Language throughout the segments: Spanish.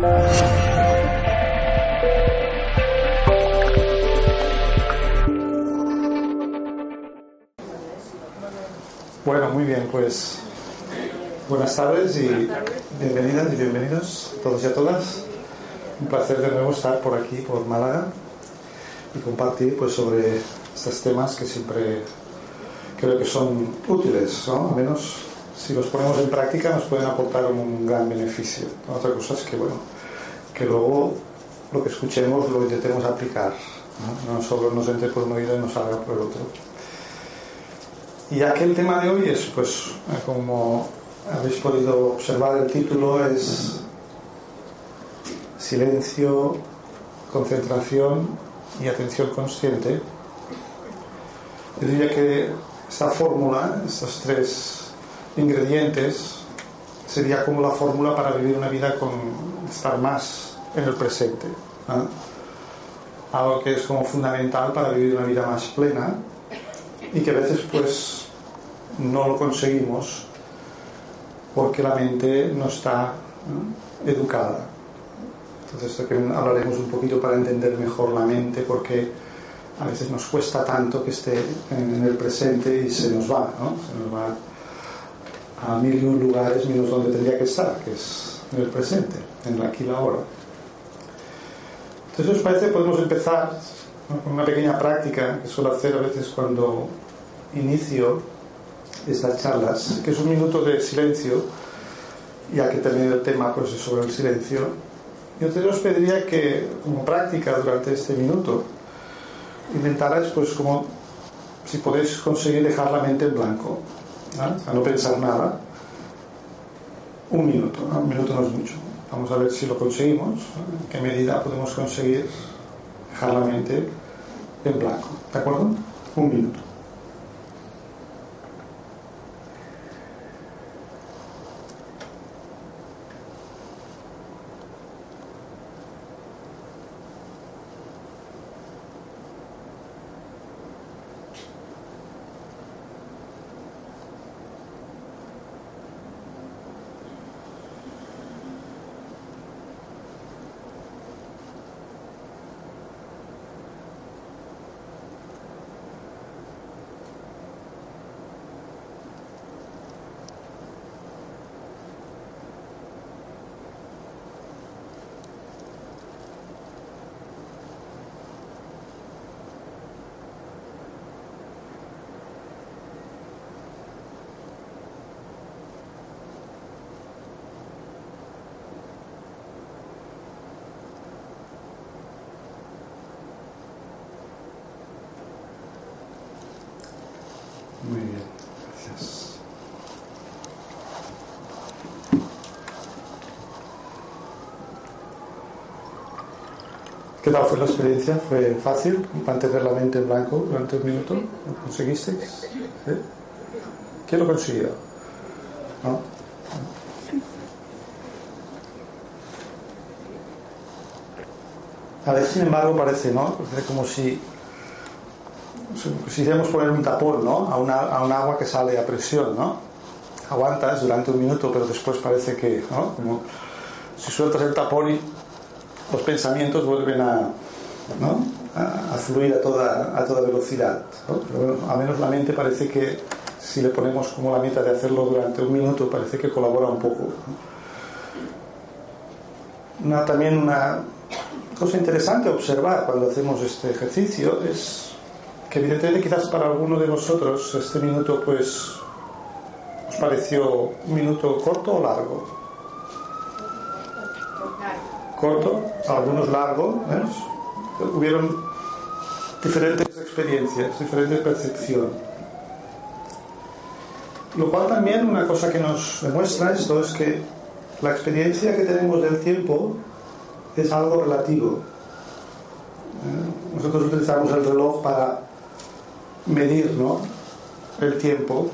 Bueno, muy bien, pues buenas tardes y bienvenidas y bienvenidos todos y a todas. Un placer de nuevo estar por aquí, por Málaga, y compartir pues sobre estos temas que siempre creo que son útiles, ¿no? Al menos si los ponemos en práctica nos pueden aportar un gran beneficio. Otra cosa es que, bueno, que luego lo que escuchemos lo intentemos aplicar, no, solo nos entre por un oído y nos salga por el otro. Y ya que el tema de hoy es, pues, como habéis podido observar, el título es silencio, concentración y atención consciente. Yo diría que esta fórmula, estos tres ingredientes, sería como la fórmula para vivir una vida con estar más en el presente. Algo que es como fundamental para vivir una vida más plena y que a veces pues no lo conseguimos porque la mente no está educada. Entonces hablaremos un poquito para entender mejor la mente porque a veces nos cuesta tanto que esté en el presente y se nos va, ¿no? Se nos va a mil y un lugares menos donde tendría que estar, que es en el presente, en el aquí y la ahora. Entonces, ¿os parece? Podemos empezar con una pequeña práctica que suelo hacer a veces cuando inicio estas charlas, que es un minuto de silencio, ya que también el tema pues, es sobre el silencio. Yo te os pediría que, como práctica durante este minuto, intentarais, pues, como si podéis conseguir dejar la mente en blanco, a no pensar nada, un minuto, un minuto no es mucho. Vamos a ver si lo conseguimos, en qué medida podemos conseguir dejar la mente en blanco. ¿De acuerdo? Un minuto. Muy bien, gracias. ¿Qué tal fue la experiencia? ¿Fue fácil mantener la mente en blanco durante un minuto? ¿Lo conseguisteis? ¿Eh? ¿Quién lo consiguió? ¿No? A veces, sin embargo, parece, ¿no? Parece como si si quisiéramos poner un tapón ¿no? a, una, a un agua que sale a presión, ¿no? Aguantas durante un minuto, pero después parece que, ¿no? Como si sueltas el tapón y los pensamientos vuelven a, a, fluir a toda, a toda velocidad. a menos la mente parece que si le ponemos como la meta de hacerlo durante un minuto, parece que colabora un poco. Una, también una cosa interesante observar cuando hacemos este ejercicio es que evidentemente quizás para alguno de vosotros este minuto pues os pareció un minuto corto o largo. Corto, algunos largo, ¿ves? Hubieron diferentes experiencias, diferente percepción. Lo cual también una cosa que nos demuestra esto es que la experiencia que tenemos del tiempo es algo relativo. Nosotros utilizamos el reloj para medir ¿no? el tiempo,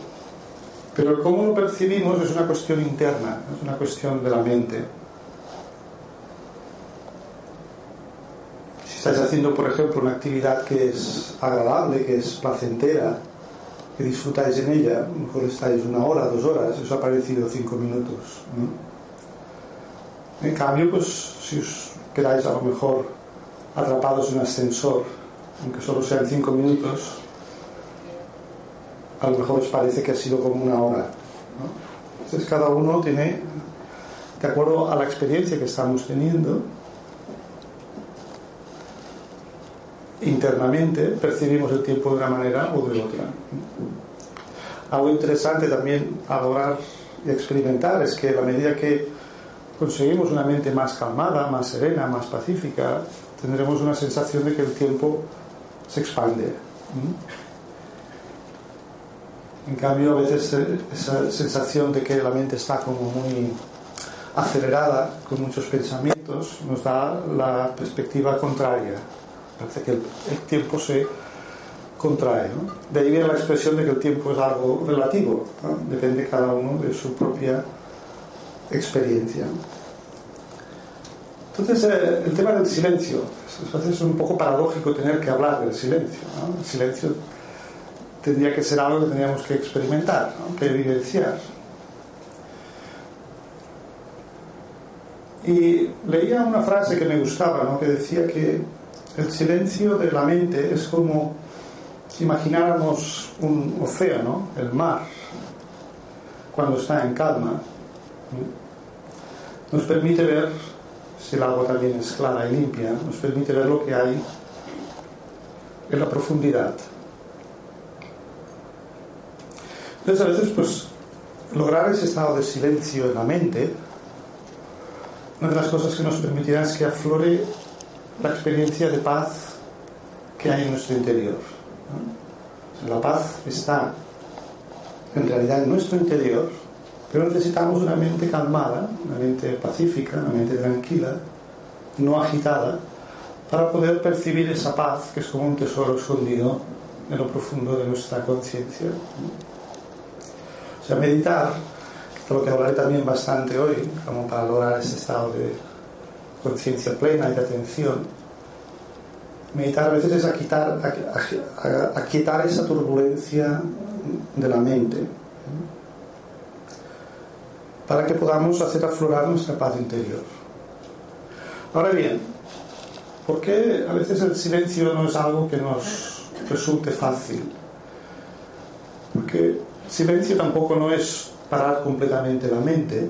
pero cómo lo percibimos es una cuestión interna, es una cuestión de la mente. Si estáis haciendo, por ejemplo, una actividad que es agradable, que es placentera, que disfrutáis en ella, a lo mejor estáis una hora, dos horas, eso ha parecido cinco minutos. En cambio, pues si os quedáis a lo mejor atrapados en un ascensor, aunque solo sean cinco minutos, a lo mejor os parece que ha sido como una hora. Entonces cada uno tiene, de acuerdo a la experiencia que estamos teniendo, internamente percibimos el tiempo de una manera o de otra. Algo interesante también a y experimentar es que a medida que conseguimos una mente más calmada, más serena, más pacífica, tendremos una sensación de que el tiempo se expande. En cambio, a veces eh, esa sensación de que la mente está como muy acelerada, con muchos pensamientos, nos da la perspectiva contraria. Parece que el, tiempo se contrae. De ahí viene la expresión de que el tiempo es algo relativo, depende cada uno de su propia experiencia. Entonces, eh, el tema del silencio, es un poco paradójico tener que hablar del silencio. El silencio tendría que ser algo que teníamos que experimentar, que evidenciar. Y leía una frase que me gustaba, que decía que el silencio de la mente es como si imagináramos un océano, el mar, cuando está en calma. Nos permite ver si el agua también es clara y limpia, nos permite ver lo que hay en la profundidad. Entonces a veces pues lograr ese estado de silencio en la mente, una de las cosas que nos permitirá es que aflore la experiencia de paz que hay en nuestro interior. La paz está en realidad en nuestro interior pero necesitamos una mente calmada, una mente pacífica, una mente tranquila, no agitada, para poder percibir esa paz que es como un tesoro escondido en lo profundo de nuestra conciencia. O sea, meditar, de lo que hablaré también bastante hoy, como para lograr ese estado de conciencia plena y de atención, meditar a veces es aquietar, aquietar esa turbulencia de la mente para que podamos hacer aflorar nuestra paz interior. Ahora bien, ¿por qué a veces el silencio no es algo que nos resulte fácil? Porque silencio tampoco no es parar completamente la mente,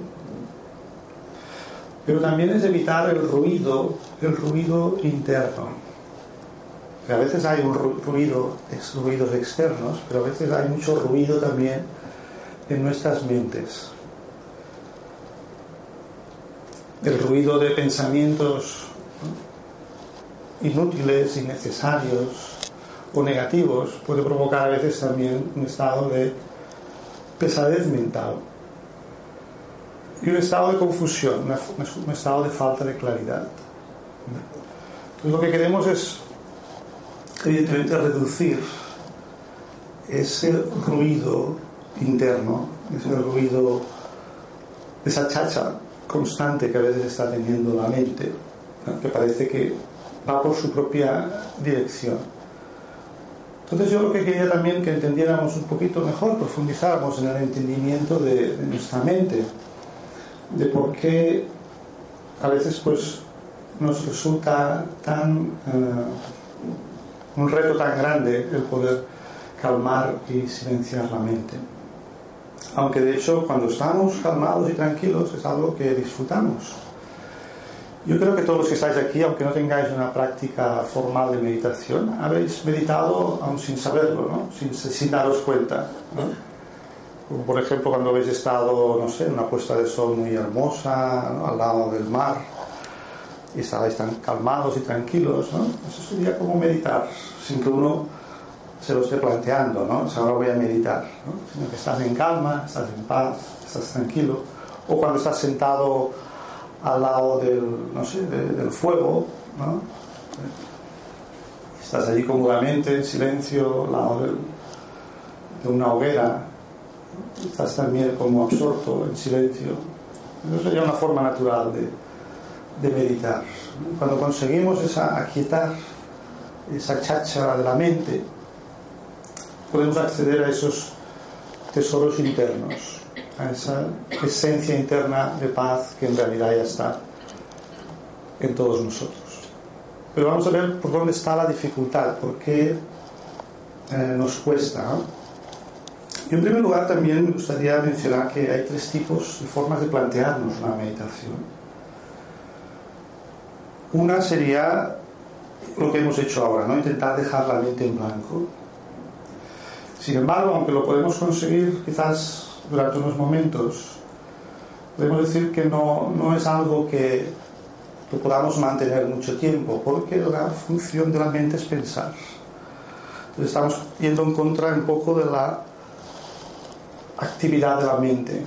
pero también es evitar el ruido, el ruido interno. A veces hay un ruido, ruidos externos, pero a veces hay mucho ruido también en nuestras mentes. El ruido de pensamientos inútiles, innecesarios o negativos puede provocar a veces también un estado de pesadez mental y un estado de confusión, un estado de falta de claridad. Entonces lo que queremos es evidentemente reducir ese ruido interno, ese ruido, esa chacha constante que a veces está teniendo la mente, que parece que va por su propia dirección. Entonces yo lo que quería también que entendiéramos un poquito mejor, profundizáramos en el entendimiento de, nuestra mente, de por qué a veces pues nos resulta tan eh, un reto tan grande el poder calmar y silenciar la mente aunque de hecho cuando estamos calmados y tranquilos es algo que disfrutamos. Yo creo que todos los que estáis aquí, aunque no tengáis una práctica formal de meditación, habéis meditado aún sin saberlo, ¿no? sin, sin daros cuenta. Como por ejemplo cuando habéis estado, no sé, en una puesta de sol muy hermosa, al lado del mar, y estabais tan calmados y tranquilos. ¿no? Eso sería como meditar, sin que uno se lo esté planteando, ¿no? Ahora voy a meditar, ¿no? Sino que estás en calma, estás en paz, estás tranquilo. O cuando estás sentado al lado del, no sé, del fuego. Estás allí cómodamente, en silencio, al lado de una hoguera. Estás también como absorto, en silencio. Eso sería una forma natural de, de meditar. Cuando conseguimos esa aquietar, esa cháchara de la mente, podemos acceder a esos tesoros internos, a esa esencia interna de paz que en realidad ya está en todos nosotros. Pero vamos a ver por dónde está la dificultad, por qué eh, nos cuesta. Y en primer lugar también me gustaría mencionar que hay tres tipos de formas de plantearnos una meditación. Una sería lo que hemos hecho ahora, ¿no? intentar dejar la mente en blanco. Sin embargo, aunque lo podemos conseguir quizás durante unos momentos, podemos decir que no, no es algo que lo podamos mantener mucho tiempo, porque la función de la mente es pensar. Entonces estamos yendo en contra un poco de la actividad de la mente,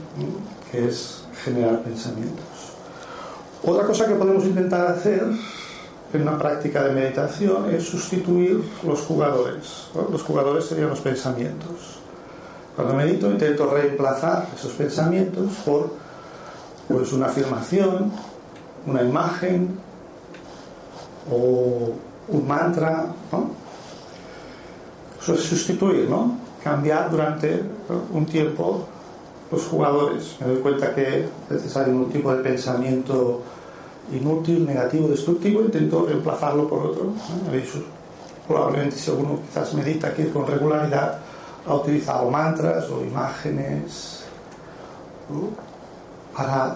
que es generar pensamientos. Otra cosa que podemos intentar hacer en una práctica de meditación es sustituir los jugadores. Los jugadores serían los pensamientos. Cuando medito intento reemplazar esos pensamientos por pues, una afirmación, una imagen o un mantra. Eso es sustituir, ¿no? Cambiar durante un tiempo los jugadores. Me doy cuenta que es necesario un tipo de pensamiento inútil, negativo, destructivo, intento reemplazarlo por otro. Probablemente si alguno quizás medita aquí con regularidad, ha utilizado mantras o imágenes para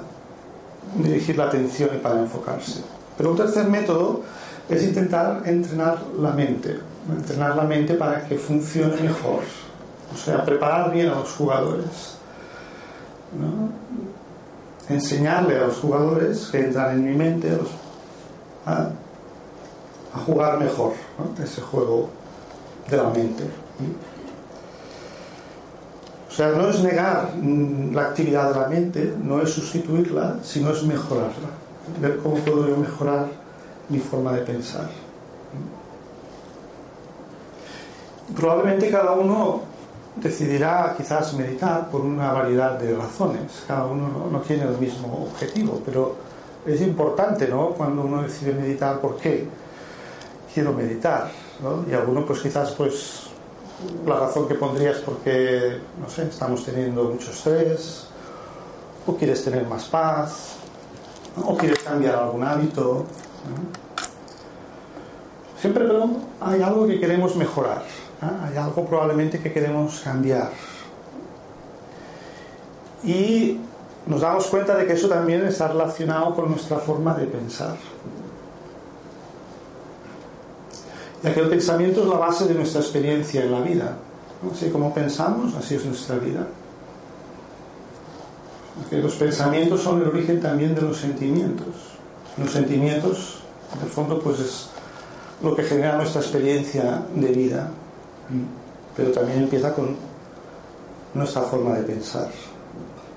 dirigir la atención y para enfocarse. Pero un tercer método es intentar entrenar la mente, entrenar la mente para que funcione mejor, o sea, preparar bien a los jugadores. Enseñarle a los jugadores que entran en mi mente a, jugar mejor ese juego de la mente. O sea, no es negar mm, la actividad de la mente, no es sustituirla, sino es mejorarla. Ver cómo puedo mejorar mi forma de pensar. Probablemente cada uno decidirá quizás meditar por una variedad de razones. Cada uno no, tiene el mismo objetivo, pero es importante, ¿no? Cuando uno decide meditar, ¿por qué quiero meditar? Y alguno, pues quizás, pues la razón que pondría es porque, no sé, estamos teniendo mucho estrés, o quieres tener más paz, o quieres cambiar algún hábito. Siempre pero hay algo que queremos mejorar, hay algo probablemente que queremos cambiar. Y nos damos cuenta de que eso también está relacionado con nuestra forma de pensar. ya que el pensamiento es la base de nuestra experiencia en la vida. Así como pensamos, así es nuestra vida. los pensamientos son el origen también de los sentimientos. Los sentimientos, en el fondo, pues es lo que genera nuestra experiencia de vida. Pero también empieza con nuestra forma de pensar.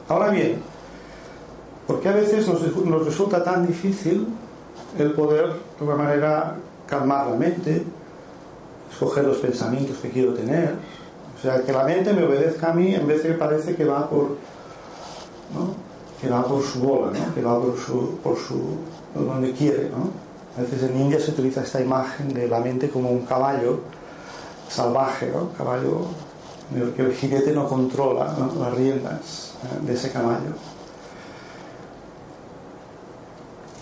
Ahora bien, ¿por qué a veces nos, nos resulta tan difícil el poder, de una manera, calmar la mente, escoger los pensamientos que quiero tener. O sea, que la mente me obedezca a mí en vez de que parece que va por, que va por su bola, ¿no? que va por su, por su, donde quiere. ¿no? A veces en India se utiliza esta imagen de la mente como un caballo salvaje, ¿no? caballo el que el jinete no controla las riendas ¿eh? de ese caballo.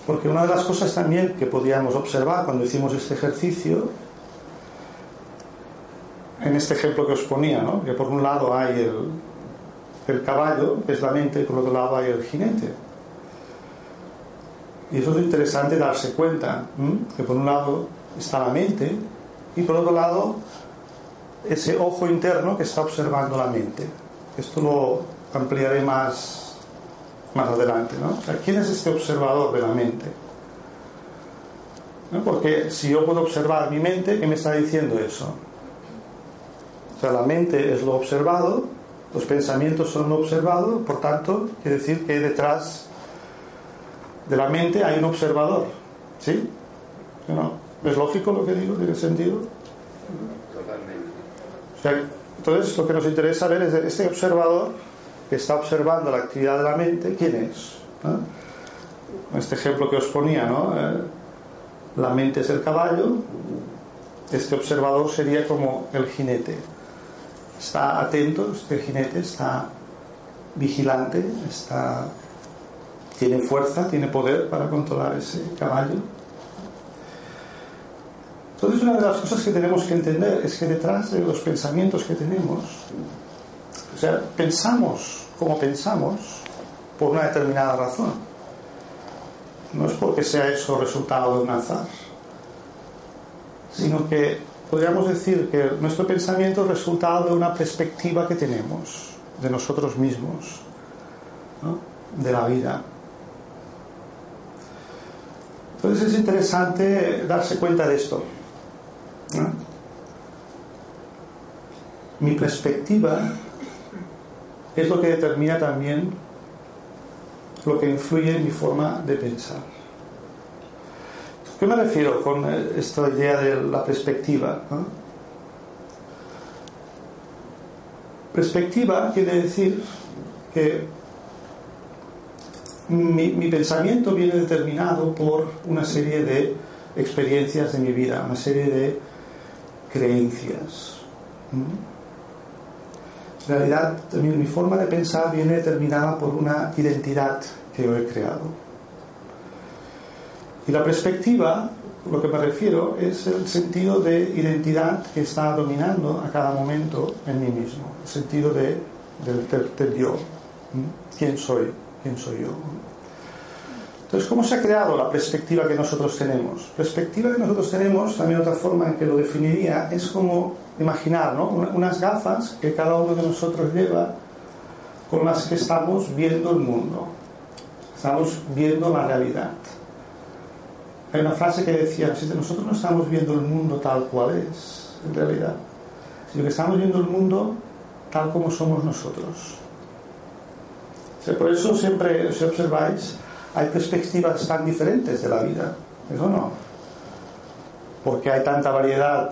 Porque una de las cosas también que podíamos observar cuando hicimos este ejercicio, en este ejemplo que os ponía, ¿no? que por un lado hay el, el caballo, que es la mente, y por otro lado hay el jinete. Y eso es interesante darse cuenta, que por un lado está la mente y por otro lado ese ojo interno que está observando la mente. Esto lo ampliaré más más adelante. ¿no? ¿Quién es este observador de la mente? Porque si yo puedo observar mi mente, ¿qué me está diciendo eso? O sea, la mente es lo observado, los pensamientos son lo observado, por tanto, quiere decir que detrás de la mente hay un observador. ¿Sí? ¿No? ¿Es lógico lo que digo? ¿Tiene sentido? Entonces, lo que nos interesa ver es este observador que está observando la actividad de la mente, ¿quién es? Este ejemplo que os ponía, ¿no? Eh, la mente es el caballo, este observador sería como el jinete. Está atento, este jinete está vigilante, está tiene fuerza, tiene poder para controlar ese caballo. Entonces una de las cosas que tenemos que entender es que detrás de los pensamientos que tenemos, o sea, pensamos como pensamos por una determinada razón. No es porque sea eso resultado de un azar, sino que podríamos decir que nuestro pensamiento es resultado de una perspectiva que tenemos de nosotros mismos, de la vida. Entonces es interesante darse cuenta de esto. Mi perspectiva es lo que determina también lo que influye en mi forma de pensar. ¿Qué me refiero con esta idea de la perspectiva? Perspectiva quiere decir que mi, mi, pensamiento viene determinado por una serie de experiencias de mi vida, una serie de creencias. En realidad, mi forma de pensar viene determinada por una identidad que yo he creado. Y la perspectiva, lo que me refiero, es el sentido de identidad que está dominando a cada momento en mí mismo, el sentido de, del, del yo. ¿Quién soy? ¿Quién soy yo? Entonces, ¿cómo se ha creado la perspectiva que nosotros tenemos? Perspectiva que nosotros tenemos, también otra forma en que lo definiría, es como imaginar, ¿no? Unas gafas que cada uno de nosotros lleva con las que estamos viendo el mundo. Estamos viendo la realidad. Hay una frase que decía, nosotros no estamos viendo el mundo tal cual es, en realidad, sino que estamos viendo el mundo tal como somos nosotros. por eso siempre, si observáis, hay perspectivas tan diferentes de la vida, ¿eso no? Porque hay tanta variedad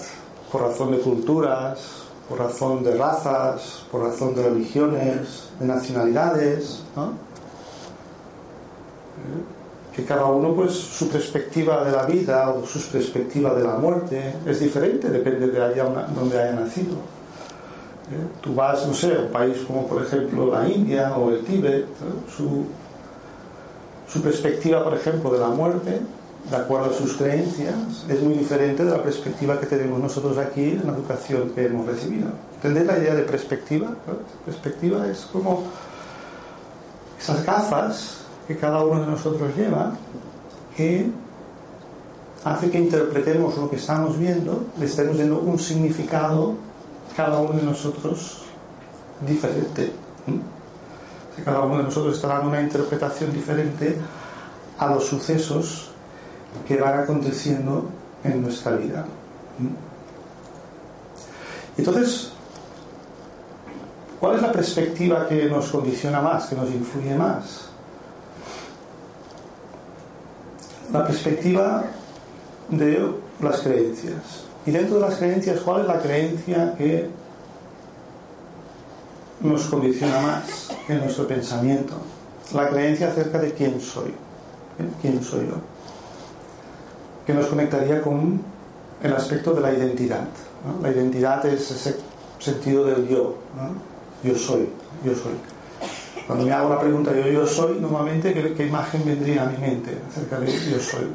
por razón de culturas, por razón de razas, por razón de religiones, de nacionalidades, ¿no? que cada uno pues su perspectiva de la vida o su perspectiva de la muerte es diferente, depende de allá donde haya nacido. ¿Eh? Tú vas, no sé, a un país como por ejemplo la India o el Tíbet, su, su perspectiva, por ejemplo, de la muerte, de acuerdo a sus creencias, es muy diferente de la perspectiva que tenemos nosotros aquí en la educación que hemos recibido. ¿Entendéis la idea de perspectiva? Perspectiva es como esas gafas que cada uno de nosotros lleva que hace que interpretemos lo que estamos viendo, le estemos dando un significado cada uno de nosotros diferente cada uno de nosotros está dando una interpretación diferente a los sucesos que van aconteciendo en nuestra vida. Entonces, ¿cuál es la perspectiva que nos condiciona más, que nos influye más? La perspectiva de las creencias. Y dentro de las creencias, ¿cuál es la creencia que nos condiciona más en nuestro pensamiento. La creencia acerca de quién soy. ¿eh? ¿Quién soy yo? Que nos conectaría con el aspecto de la identidad. La identidad es ese sentido del yo. Yo soy, yo soy. Cuando me hago la pregunta yo, yo soy, normalmente, ¿qué, ¿qué, imagen vendría a mi mente acerca de yo soy?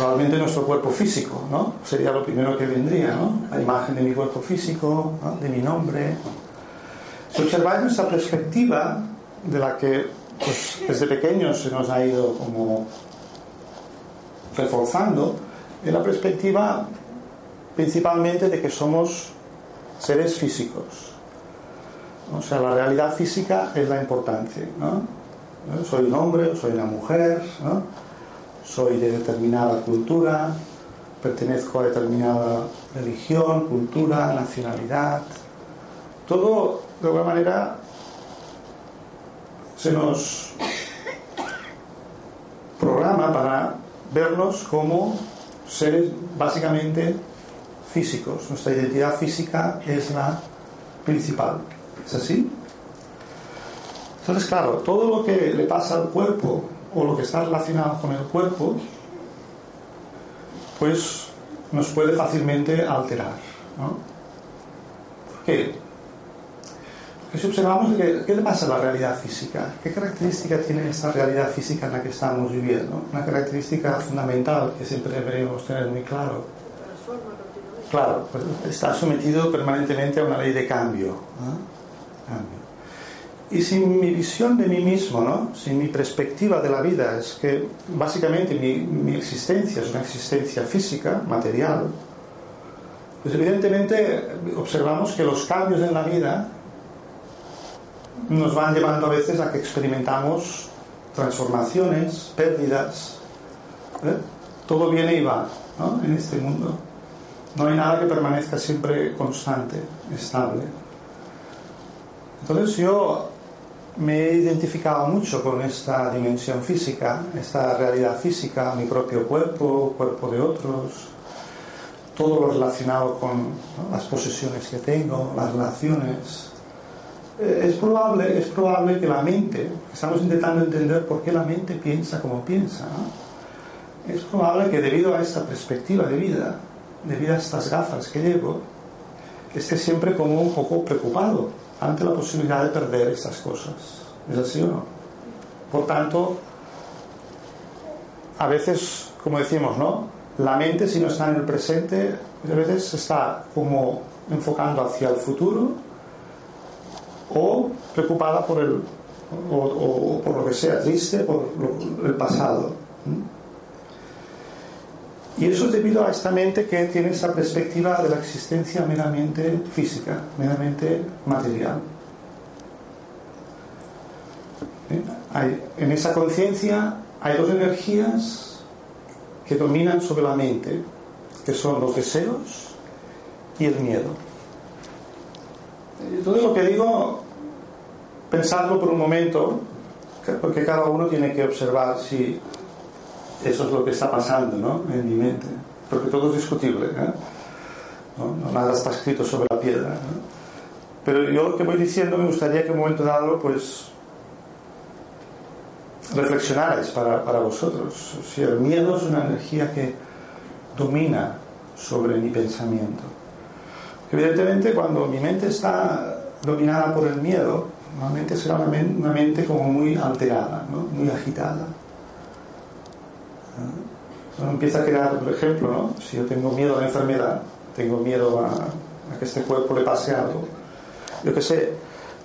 Probablemente nuestro cuerpo físico, ¿no? Sería lo primero que vendría, ¿no? La imagen de mi cuerpo físico, de mi nombre. Si observáis nuestra perspectiva, de la que pues, desde pequeños se nos ha ido como reforzando, es la perspectiva principalmente de que somos seres físicos. O sea, la realidad física es la importante, ¿no? Soy un hombre, soy una mujer, ¿no? Soy de determinada cultura, pertenezco a determinada religión, cultura, nacionalidad. Todo, de alguna manera, se nos programa para vernos como seres básicamente físicos. Nuestra identidad física es la principal. ¿Es así? Entonces, claro, todo lo que le pasa al cuerpo o lo que está relacionado con el cuerpo, pues nos puede fácilmente alterar. ¿Por qué? que si observamos qué, qué le pasa a la realidad física, qué característica tiene esta realidad física en la que estamos viviendo, una característica fundamental que siempre deberíamos tener muy claro. Claro, pues está sometido permanentemente a una ley de cambio. cambio. Y sin mi visión de mí mismo, ¿no? sin mi perspectiva de la vida, es que básicamente mi, mi existencia es una existencia física, material, pues evidentemente observamos que los cambios en la vida nos van llevando a veces a que experimentamos transformaciones, pérdidas. ¿eh? Todo viene y va ¿no? en este mundo. No hay nada que permanezca siempre constante, estable. Entonces yo me he identificado mucho con esta dimensión física, esta realidad física, mi propio cuerpo, cuerpo de otros, todo lo relacionado con las posesiones que tengo, las relaciones. Eh, es probable, es probable que la mente, estamos intentando entender por qué la mente piensa como piensa, ¿no? es probable que debido a esta perspectiva de vida, debido a estas gafas que llevo, esté siempre como un poco preocupado ante la posibilidad de perder estas cosas. ¿Es así o no? Por tanto, a veces, como decimos, ¿no? La mente, si no está en el presente, a veces está como enfocando hacia el futuro o preocupada por el o, o, o por lo que sea, triste por lo, el pasado. Y eso es debido a esta mente que tiene esa perspectiva de la existencia meramente física, meramente material. ¿Eh? En esa conciencia hay dos energías que dominan sobre la mente, que son los deseos y el miedo. Todo lo que digo, pensarlo por un momento, porque cada uno tiene que observar si eso es lo que está pasando ¿no? en mi mente, porque todo es discutible, ¿eh? ¿No? Nada está escrito sobre la piedra. Pero yo lo que voy diciendo me gustaría que en un momento dado, pues, reflexionarais para, para vosotros. Si el miedo es una energía que domina sobre mi pensamiento. Evidentemente, cuando mi mente está dominada por el miedo, normalmente será una mente como muy alterada, ¿no? muy agitada. Empieza a crear, por ejemplo, ¿no? si yo tengo miedo a la enfermedad, tengo miedo a, a que este cuerpo le pase algo. Yo qué sé,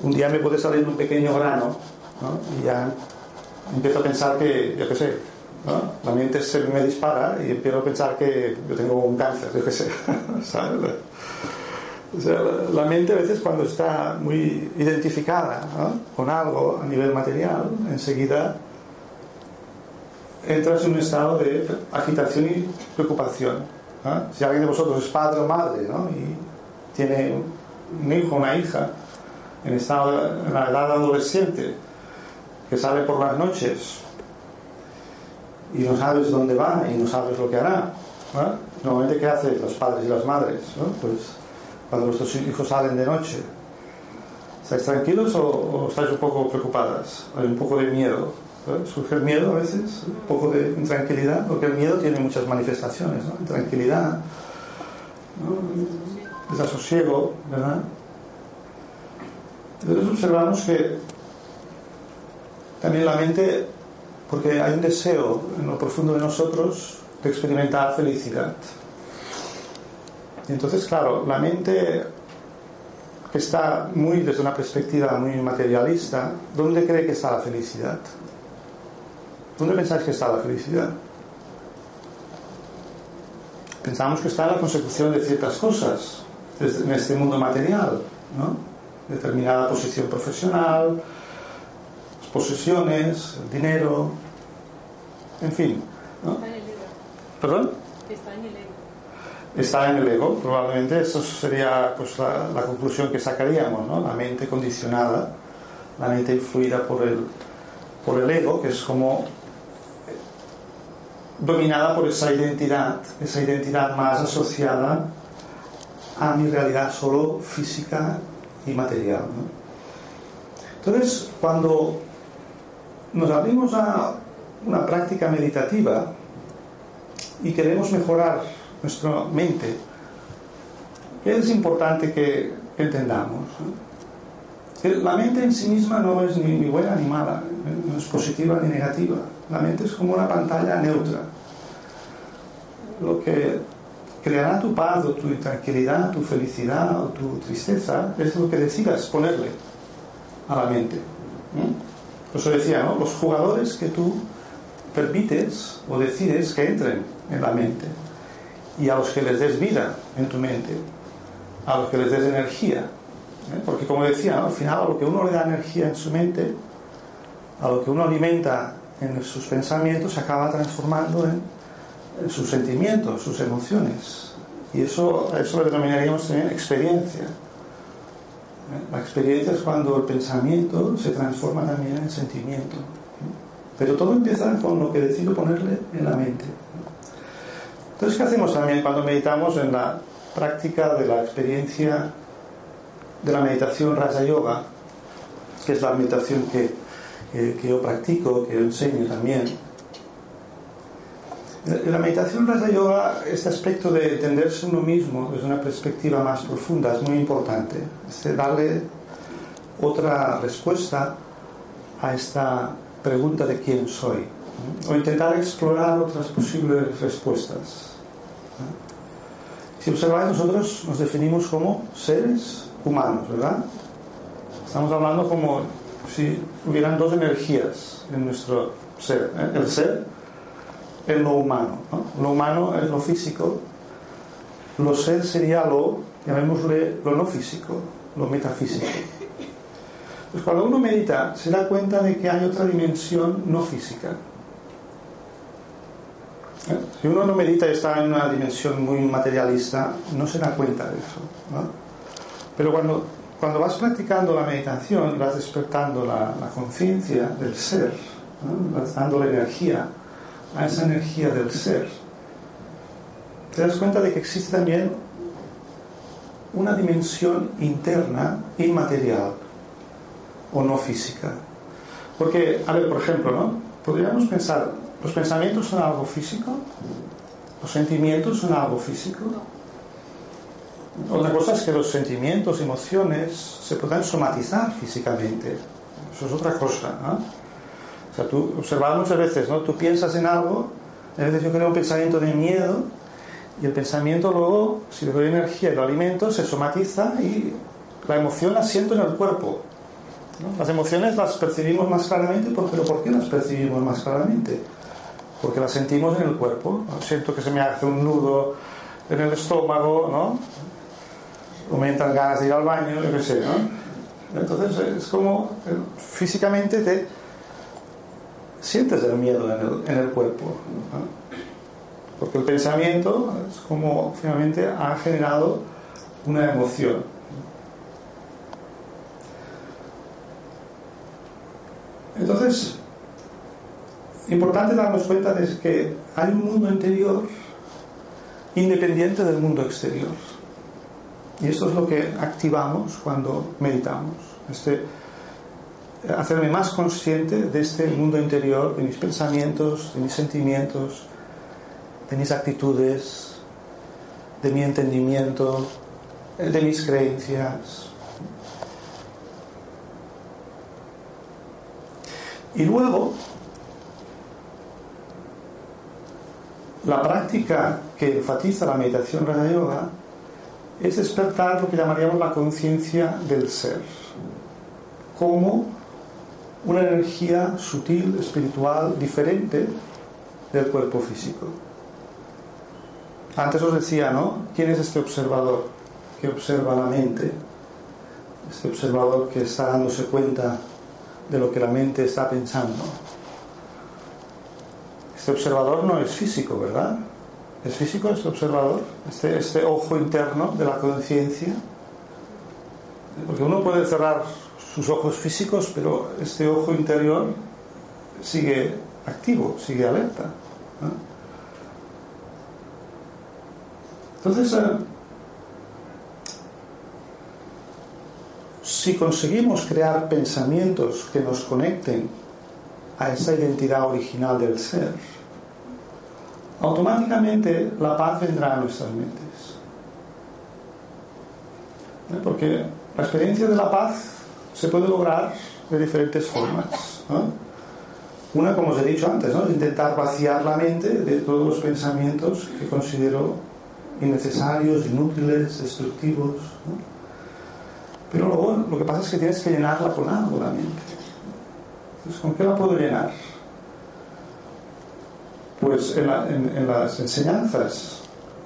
un día me puede salir un pequeño grano ¿no? y ya empiezo a pensar que, yo qué sé, ¿no? la mente se me dispara y empiezo a pensar que yo tengo un cáncer, yo qué sé. ¿sabes? O sea, la, mente a veces cuando está muy identificada ¿no? con algo a nivel material, enseguida entras en un estado de agitación y preocupación. ¿no? Si alguien de vosotros es padre o madre ¿no? y tiene un hijo o una hija en, estado, en la edad adolescente que sale por las noches y no sabes dónde va y no sabes lo que hará. ¿no? Normalmente, ¿qué hacen los padres y las madres? ¿no? Pues cuando vuestros hijos salen de noche, ¿estáis tranquilos o, o estáis un poco preocupadas? Hay un poco de miedo. Surge el miedo a veces, un poco de intranquilidad, porque el miedo tiene muchas manifestaciones, ¿no? Intranquilidad, desasosiego, ¿verdad? Entonces observamos que también la mente, porque hay un deseo en lo profundo de nosotros de experimentar felicidad. Y entonces, claro, la mente que está muy desde una perspectiva muy materialista, ¿dónde cree que está la felicidad? ¿Dónde pensáis que está la felicidad? Pensamos que está en la consecución de ciertas cosas en este mundo material, ¿no? Determinada posición profesional, posesiones, el dinero, en fin. ¿no? Está en el ego. ¿Perdón? Está en el ego. Está en el ego, probablemente. Eso sería pues, la, la conclusión que sacaríamos, ¿no? La mente condicionada, la mente influida por el, por el ego, que es como dominada por esa identidad, esa identidad más asociada a mi realidad solo física y material. ¿no? Entonces, cuando nos abrimos a una práctica meditativa y queremos mejorar nuestra mente, ¿qué es importante que entendamos? que la mente en sí misma no es ni, ni buena ni mala, ¿eh? no es positiva ni negativa. La mente es como una pantalla neutra. Lo que creará tu paz o tu tranquilidad, tu felicidad o tu tristeza es lo que decidas ponerle a la mente. ¿eh? Por eso decía, ¿no? Los jugadores que tú permites o decides que entren en la mente y a los que les des vida en tu mente, a los que les des energía. ¿eh? Porque como decía, al final lo que uno le da energía en su mente, a lo que uno alimenta en sus pensamientos, se acaba transformando en, sus sentimientos, sus emociones. Y eso, eso lo denominaríamos también experiencia. ¿eh? La experiencia es cuando el pensamiento se transforma también en sentimiento. Pero todo empieza con lo que decido ponerle en la mente. Entonces, ¿qué hacemos también cuando meditamos en la práctica de la experiencia de la meditación Raja Yoga, que es la meditación que, que, que yo practico, que yo enseño también? En la meditación Raja Yoga, este aspecto de entenderse uno mismo desde una perspectiva más profunda es muy importante. Es darle otra respuesta a esta pregunta de quién soy. O intentar explorar otras posibles respuestas. Si observáis, nosotros nos definimos como seres humanos, ¿verdad? Estamos hablando como si hubieran dos energías en nuestro ser. ¿eh? El ser es lo humano. ¿no? Lo humano es lo físico. Lo ser sería lo, llamémosle, lo no físico, lo metafísico. Pues cuando uno medita se da cuenta de que hay otra dimensión no física. ¿Eh? Si uno no medita y está en una dimensión muy materialista, no se da cuenta de eso. ¿no? Pero cuando, cuando vas practicando la meditación, vas despertando la, la conciencia del ser, ¿no? vas dando la energía a esa energía del ser, te das cuenta de que existe también una dimensión interna inmaterial o no física. Porque, a ver, por ejemplo, ¿no? Podríamos pensar, ¿los pensamientos son algo físico? ¿Los sentimientos son algo físico? Otra cosa es que los sentimientos, emociones, se puedan somatizar físicamente. Eso es otra cosa, ¿no? O sea, tú observas muchas veces, ¿no? Tú piensas en algo, a veces yo creo un pensamiento de miedo, y el pensamiento luego, si le doy energía y lo alimento, se somatiza y la emoción la siento en el cuerpo. Las emociones las percibimos más claramente, pero ¿por qué las percibimos más claramente? Porque las sentimos en el cuerpo. Siento que se me hace un nudo en el estómago, ¿no? O me entran ganas de ir al baño, yo qué sé, ¿no? Entonces es como eh, físicamente te sientes el miedo en el, en el cuerpo. Porque el pensamiento es como finalmente ha generado una emoción. Entonces, importante darnos cuenta de que hay un mundo interior independiente del mundo exterior. Y esto es lo que activamos cuando meditamos. Este, hacerme más consciente de este mundo interior, de mis pensamientos, de mis sentimientos, de mis actitudes, de mi entendimiento, de mis creencias. Y luego, la práctica que enfatiza la meditación Raja Yoga es despertar lo que llamaríamos la conciencia del ser, como una energía sutil, espiritual, diferente del cuerpo físico. Antes os decía, ¿no? ¿Quién es este observador que observa la mente? Este observador que está dándose cuenta de lo que la mente está pensando. Este observador no es físico, ¿verdad? ¿Es físico este observador? Este, este ojo interno de la conciencia. Porque uno puede cerrar sus ojos físicos, pero este ojo interior sigue activo, sigue alerta. Entonces, eh, si conseguimos crear pensamientos que nos conecten a esa identidad original del ser, automáticamente la paz vendrá a nuestras mentes. ¿Eh? Porque la experiencia de la paz se puede lograr de diferentes formas. Una, como os he dicho antes, ¿no? es intentar vaciar la mente de todos los pensamientos que considero innecesarios, inútiles, destructivos. Pero luego lo que pasa es que tienes que llenarla con algo la mente. Entonces, ¿con qué la puedo llenar? Pues en, las enseñanzas,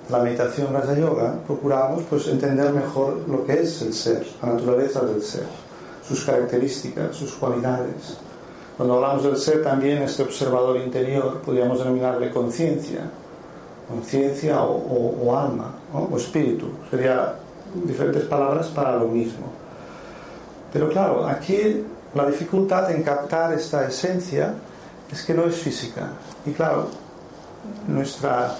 la meditación, Raja Yoga, procuramos pues, entender mejor lo que es el ser, la naturaleza del ser, sus características, sus cualidades. Cuando hablamos del ser, también este observador interior podríamos denominarle conciencia, conciencia o, alma, o espíritu. Serían diferentes palabras para lo mismo. Pero claro, aquí la dificultad en captar esta esencia es que no es física. Y claro, nuestra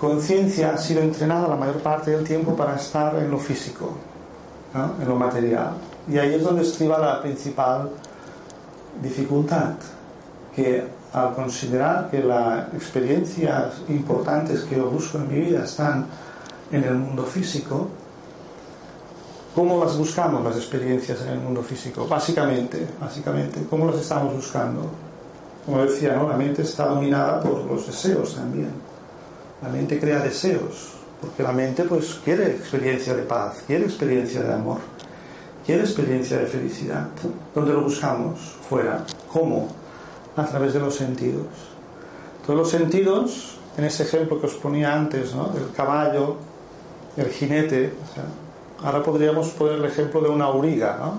conciencia ha sido entrenada la mayor parte del tiempo para estar en lo físico, en lo material. Y ahí es donde estriba la principal dificultad, que al considerar que las experiencias importantes que yo busco en mi vida están en el mundo físico, ¿cómo las buscamos las experiencias en el mundo físico? Básicamente, básicamente, ¿cómo las estamos buscando? Como decía, ¿no? la mente está dominada por los deseos también. La mente crea deseos, porque la mente pues quiere experiencia de paz, quiere experiencia de amor, quiere experiencia de felicidad. ¿Dónde lo buscamos? Fuera. ¿Cómo? A través de los sentidos. Todos los sentidos, en ese ejemplo que os ponía antes, ¿no? El caballo, el jinete, ahora podríamos poner el ejemplo de una auriga.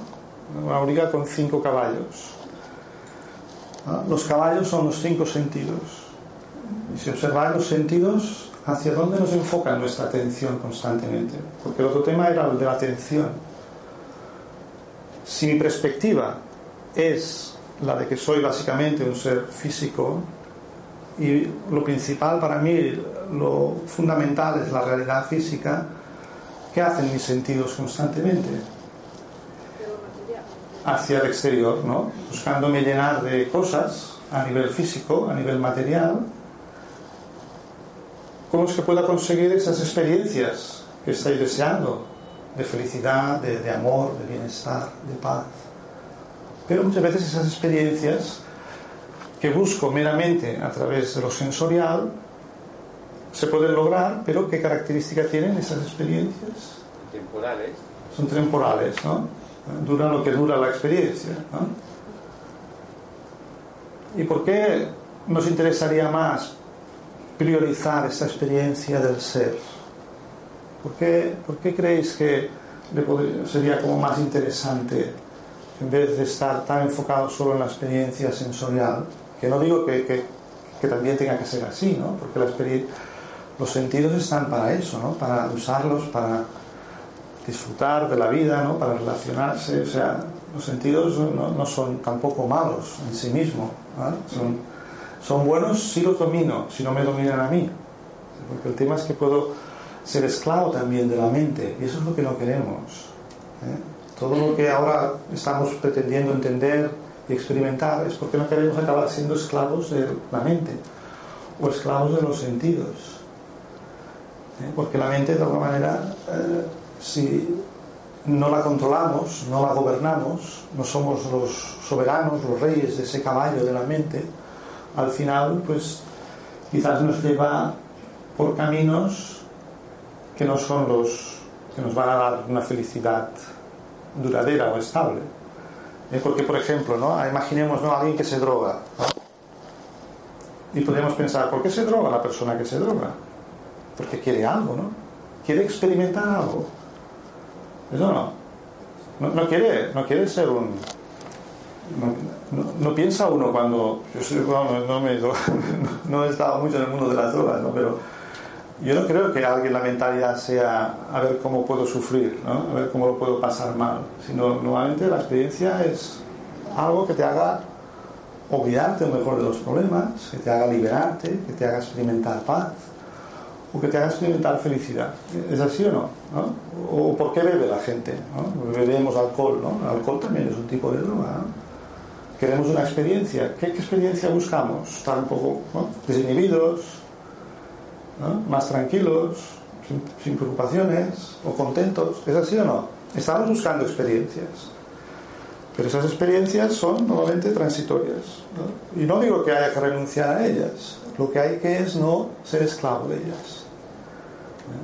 Una auriga con cinco caballos los caballos son los cinco sentidos. Y si observáis los sentidos, ¿hacia dónde nos enfoca nuestra atención constantemente? Porque el otro tema era el de la atención. Si mi perspectiva es la de que soy básicamente un ser físico y lo principal para mí, lo fundamental es la realidad física, ¿qué hacen mis sentidos constantemente? Hacia el exterior, ¿no? buscándome llenar de cosas a nivel físico, a nivel material, ¿cómo es que pueda conseguir esas experiencias que estáis deseando? De felicidad, de, amor, de bienestar, de paz. Pero muchas veces esas experiencias que busco meramente a través de lo sensorial se pueden lograr, pero ¿qué características tienen esas experiencias? Temporales. Son temporales, ¿no? Dura lo que dura la experiencia. ¿Y por qué nos interesaría más priorizar esta experiencia del ser? ¿Por qué, por qué creéis que sería como más interesante en vez de estar tan enfocado solo en la experiencia sensorial? Que no digo que, que, que también tenga que ser así, ¿no? porque los sentidos están para eso, ¿no? para usarlos, para disfrutar de la vida, ¿no? para relacionarse. O sea, los sentidos no, son tampoco malos en sí mismos. Son, son buenos si los domino, si no me dominan a mí. Porque el tema es que puedo ser esclavo también de la mente y eso es lo que no queremos. ¿eh? Todo lo que ahora estamos pretendiendo entender y experimentar es porque no queremos acabar siendo esclavos de la mente o esclavos de los sentidos. ¿eh? Porque la mente de alguna manera... Eh, si no la controlamos, no la gobernamos, no somos los soberanos, los reyes de ese caballo de la mente, al final pues quizás nos lleva por caminos que no son los que nos van a dar una felicidad duradera o estable. Porque, por ejemplo, ¿no? imaginemos ¿no? a alguien que se droga. Y podemos pensar, ¿por qué se droga la persona que se droga? Porque quiere algo, ¿no? Quiere experimentar algo eso no. No, quiere, no quiere ser un. No, piensa uno cuando. Yo no, he estado mucho en el mundo de las drogas, ¿no? pero yo no creo que alguien la mentalidad sea a ver cómo puedo sufrir, ¿no? a ver cómo lo puedo pasar mal, sino normalmente la experiencia es algo que te haga olvidarte mejor de los problemas, que te haga liberarte, que te haga experimentar paz o que te haga experimentar felicidad. ¿Es así o no? ¿O por qué bebe la gente? Bebemos alcohol, ¿no? El alcohol también es un tipo de droga. Queremos una experiencia. ¿Qué, experiencia buscamos? Estar un poco desinhibidos, más tranquilos, sin, preocupaciones o contentos. ¿Es así o no? Estamos buscando experiencias. Pero esas experiencias son normalmente transitorias. Y no digo que haya que renunciar a ellas, lo que hay que es no ser esclavo de ellas.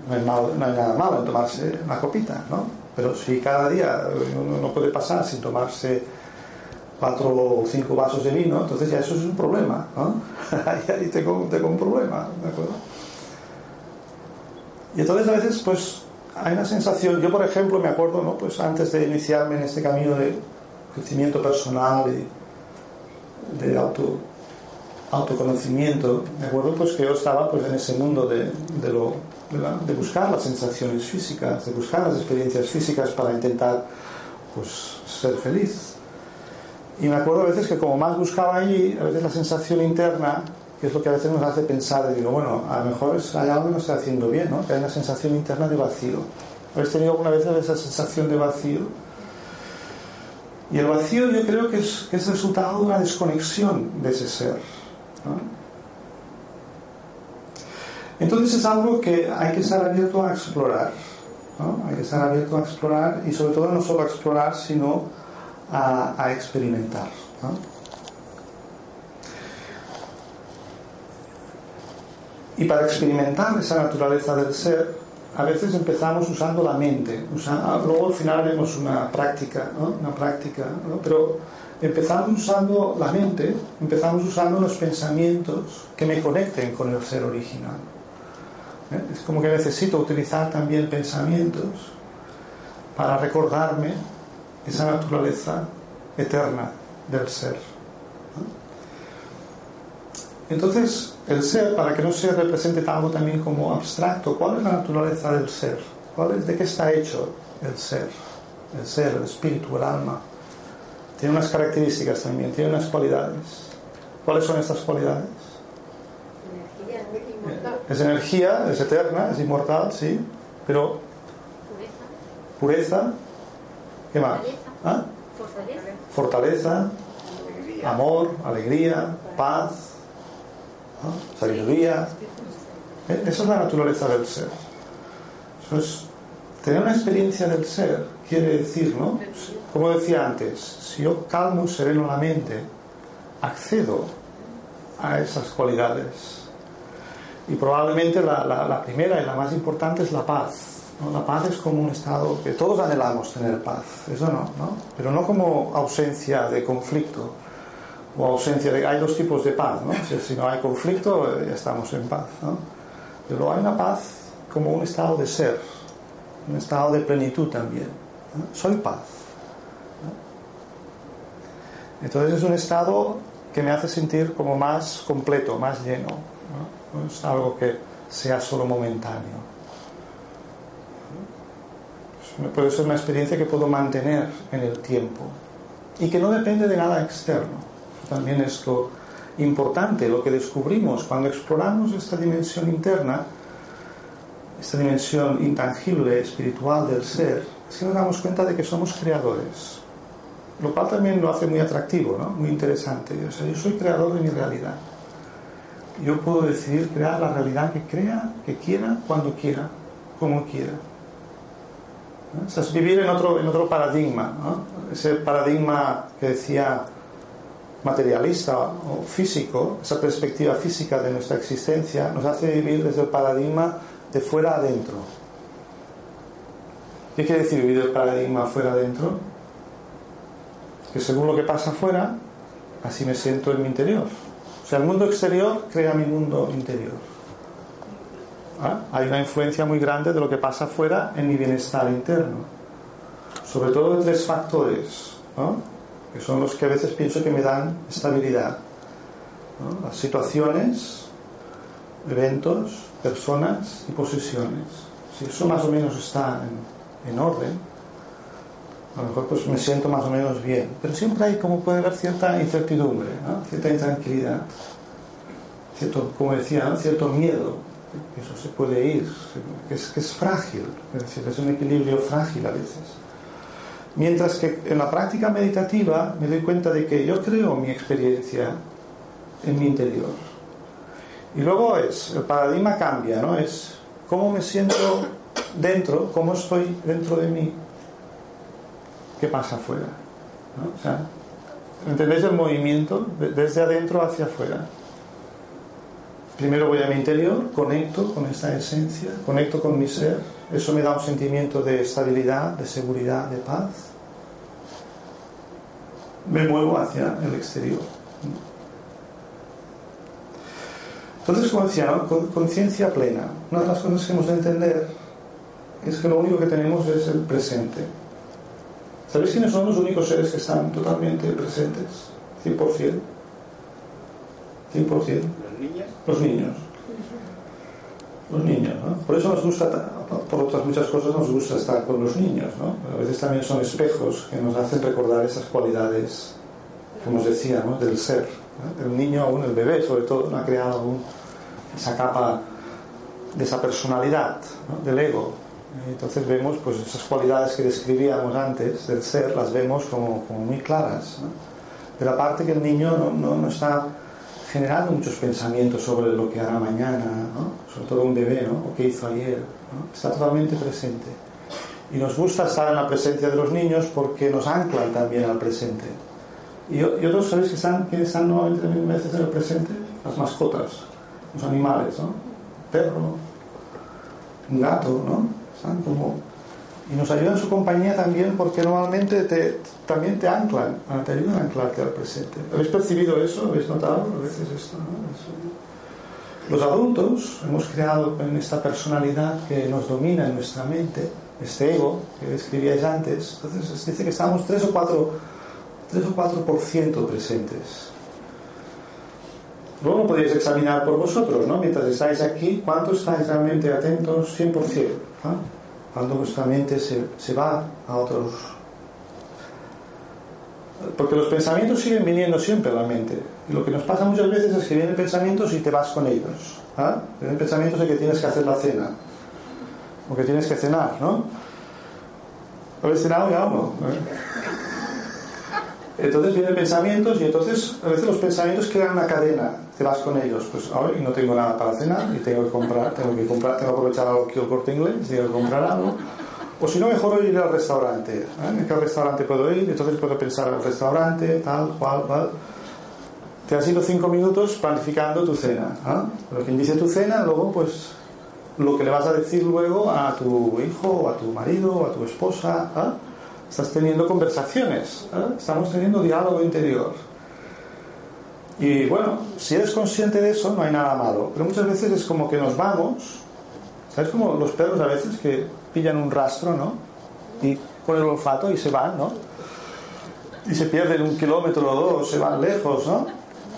No hay, no nada malo en tomarse una copita, ¿no? Pero si cada día uno no puede pasar sin tomarse cuatro o cinco vasos de vino, entonces ya eso es un problema, ¿no? ahí tengo un problema, ¿de acuerdo? Y entonces a veces pues hay una sensación, yo por ejemplo me acuerdo, ¿no? Pues antes de iniciarme en este camino de crecimiento personal y de auto, autoconocimiento, me acuerdo pues que yo estaba pues en ese mundo de, de lo, de, buscar las sensaciones físicas, de buscar las experiencias físicas para intentar pues ser feliz. Y me acuerdo a veces que como más buscaba allí, a veces la sensación interna, que es lo que a veces nos hace pensar, de digo, bueno, a lo mejor es, algo que no está haciendo bien, ¿no? Que hay una sensación interna de vacío. ¿Habéis tenido alguna vez esa sensación de vacío? Y el vacío yo creo que es, que es resultado de una desconexión de ese ser. Entonces es algo que hay que estar abierto a explorar. Hay que estar abierto a explorar y sobre todo no solo a explorar, sino a, experimentar. Y para experimentar esa naturaleza del ser, a veces empezamos usando la mente. Ah, luego al final haremos una práctica, una práctica, pero empezamos usando la mente, empezamos usando los pensamientos que me conecten con el ser original. ¿Eh? Es como que necesito utilizar también pensamientos para recordarme esa naturaleza eterna del ser. Entonces, el ser, para que no se represente algo también como abstracto, ¿cuál es la naturaleza del ser? ¿Cuál es, ¿De qué está hecho el ser? El ser, el espíritu, el alma. Tiene unas características también, tiene unas cualidades. ¿Cuáles son estas cualidades? Es energía, es eterna, es inmortal, sí, pero pureza, ¿qué más? ¿Ah? Fortaleza, amor, alegría, paz, sabiduría. Eh, esa es la naturaleza del ser. tener una experiencia del ser quiere decir, ¿no? Como decía antes, si yo calmo y sereno la mente, accedo a esas cualidades. Y probablemente la, la primera y la más importante es la paz la paz es como un estado que todos anhelamos tener paz, eso no, ¿no? Pero no como ausencia de conflicto o ausencia de... Hay dos tipos de paz, ¿no? Si, no hay conflicto, ya estamos en paz, ¿no? Pero hay una paz como un estado de ser, un estado de plenitud también. Soy paz. Entonces es un estado que me hace sentir como más completo, más lleno. No es algo que sea solo momentáneo puede ser una experiencia que puedo mantener en el tiempo y que no depende de nada externo. También es lo importante, lo que descubrimos cuando exploramos esta dimensión interna, esta dimensión intangible, espiritual del ser, es que nos damos cuenta de que somos creadores, lo cual también lo hace muy atractivo, ¿no? muy interesante. O sea, yo soy creador de mi realidad. Yo puedo decidir crear la realidad que crea, que quiera, cuando quiera, como quiera es vivir en otro, en otro paradigma, ese paradigma que decía materialista o físico, esa perspectiva física de nuestra existencia, nos hace vivir desde el paradigma de fuera adentro. ¿Qué quiere decir vivir el paradigma fuera adentro? Que según lo que pasa afuera, así me siento en mi interior. Sea, el mundo exterior crea mi mundo interior. ¿Ah? hay una influencia muy grande de lo que pasa afuera en mi bienestar interno. Sobre todo de tres factores, que son los que a veces pienso que me dan estabilidad. Las situaciones, eventos, personas y posesiones. Si eso más o menos está en, orden, a lo mejor pues me siento más o menos bien. Pero siempre hay, como puede haber, cierta incertidumbre, cierta intranquilidad, cierto, como decía, cierto miedo eso se puede ir, que es, frágil, es decir, es un equilibrio frágil a veces. Mientras que en la práctica meditativa me doy cuenta de que yo creo mi experiencia en mi interior. Y luego es, el paradigma cambia, ¿no? Es cómo me siento dentro, cómo estoy dentro de mí, qué pasa afuera. O sea, ¿entendéis el movimiento? Desde adentro hacia afuera. Primero voy a mi interior, conecto con esta esencia, conecto con mi ser. Eso me da un sentimiento de estabilidad, de seguridad, de paz. Me muevo hacia el exterior. Entonces, como decía, conciencia plena. Una de las cosas que hemos de entender es que lo único que tenemos es el presente. ¿Sabéis quiénes son los únicos seres que están totalmente presentes? 100%. 100%. ¿Los niños? Los niños. Los niños, ¿no? Por eso nos gusta, por otras muchas cosas nos gusta estar con los niños, ¿no? A veces también son espejos que nos hacen recordar esas cualidades, como os decía, ¿no? Del ser. El niño aún, el bebé sobre todo, no ha creado aún esa capa de esa personalidad, del ego, entonces vemos pues esas cualidades que describíamos antes del ser, las vemos como, muy claras. Pero aparte que el niño no, está generando muchos pensamientos sobre lo que hará mañana, sobre todo un bebé, ¿no? o qué hizo ayer. Está totalmente presente. Y nos gusta estar en la presencia de los niños porque nos anclan también al presente. Y, otros, ¿sabéis que están, quiénes están nuevamente mil veces en el presente? Las mascotas, los animales, ¿no? perro, un gato, ¿no? Y nos ayudan en su compañía también porque normalmente te, también te anclan, ah, te ayudan a anclarte al presente. ¿Habéis percibido eso? ¿Habéis notado a veces esto? Los adultos hemos creado en esta personalidad que nos domina en nuestra mente, este ego que describíais antes, entonces dice que estamos 3 o 4, 3 o 4% presentes. Luego podéis examinar por vosotros, ¿no? Mientras estáis aquí, ¿cuánto estáis realmente atentos? 100%. Cuando vuestra mente se, se va a otros... Porque los pensamientos siguen viniendo siempre a la mente. Lo que nos pasa muchas veces es que vienen pensamientos y te vas con ellos. ¿ah? Vienen pensamientos de que tienes que hacer la cena. O que tienes que cenar, ¿no? ¿Habéis cenado ya o no? Entonces vienen pensamientos y entonces a veces los pensamientos crean una cadena, te vas con ellos. Pues hoy no tengo nada para cenar y tengo que comprar, tengo que comprar, tengo que aprovechar algo que el corte inglés, tengo que comprar algo. O si no, mejor ir al restaurante. ¿eh? ¿En qué restaurante puedo ir? Entonces puedo pensar en el restaurante, tal, cual, cual. Te has ido cinco minutos planificando tu cena. ¿eh? Pero quien dice tu cena, luego pues lo que le vas a decir luego a tu hijo, o a tu marido, o a tu esposa. ¿eh? Estás teniendo conversaciones, ¿eh? estamos teniendo diálogo interior. Y bueno, si eres consciente de eso, no hay nada malo. Pero muchas veces es como que nos vamos, ¿sabes? Como los perros a veces que pillan un rastro, ¿no? Y con el olfato y se van, ¿no? Y se pierden un kilómetro o dos, se van lejos, ¿no?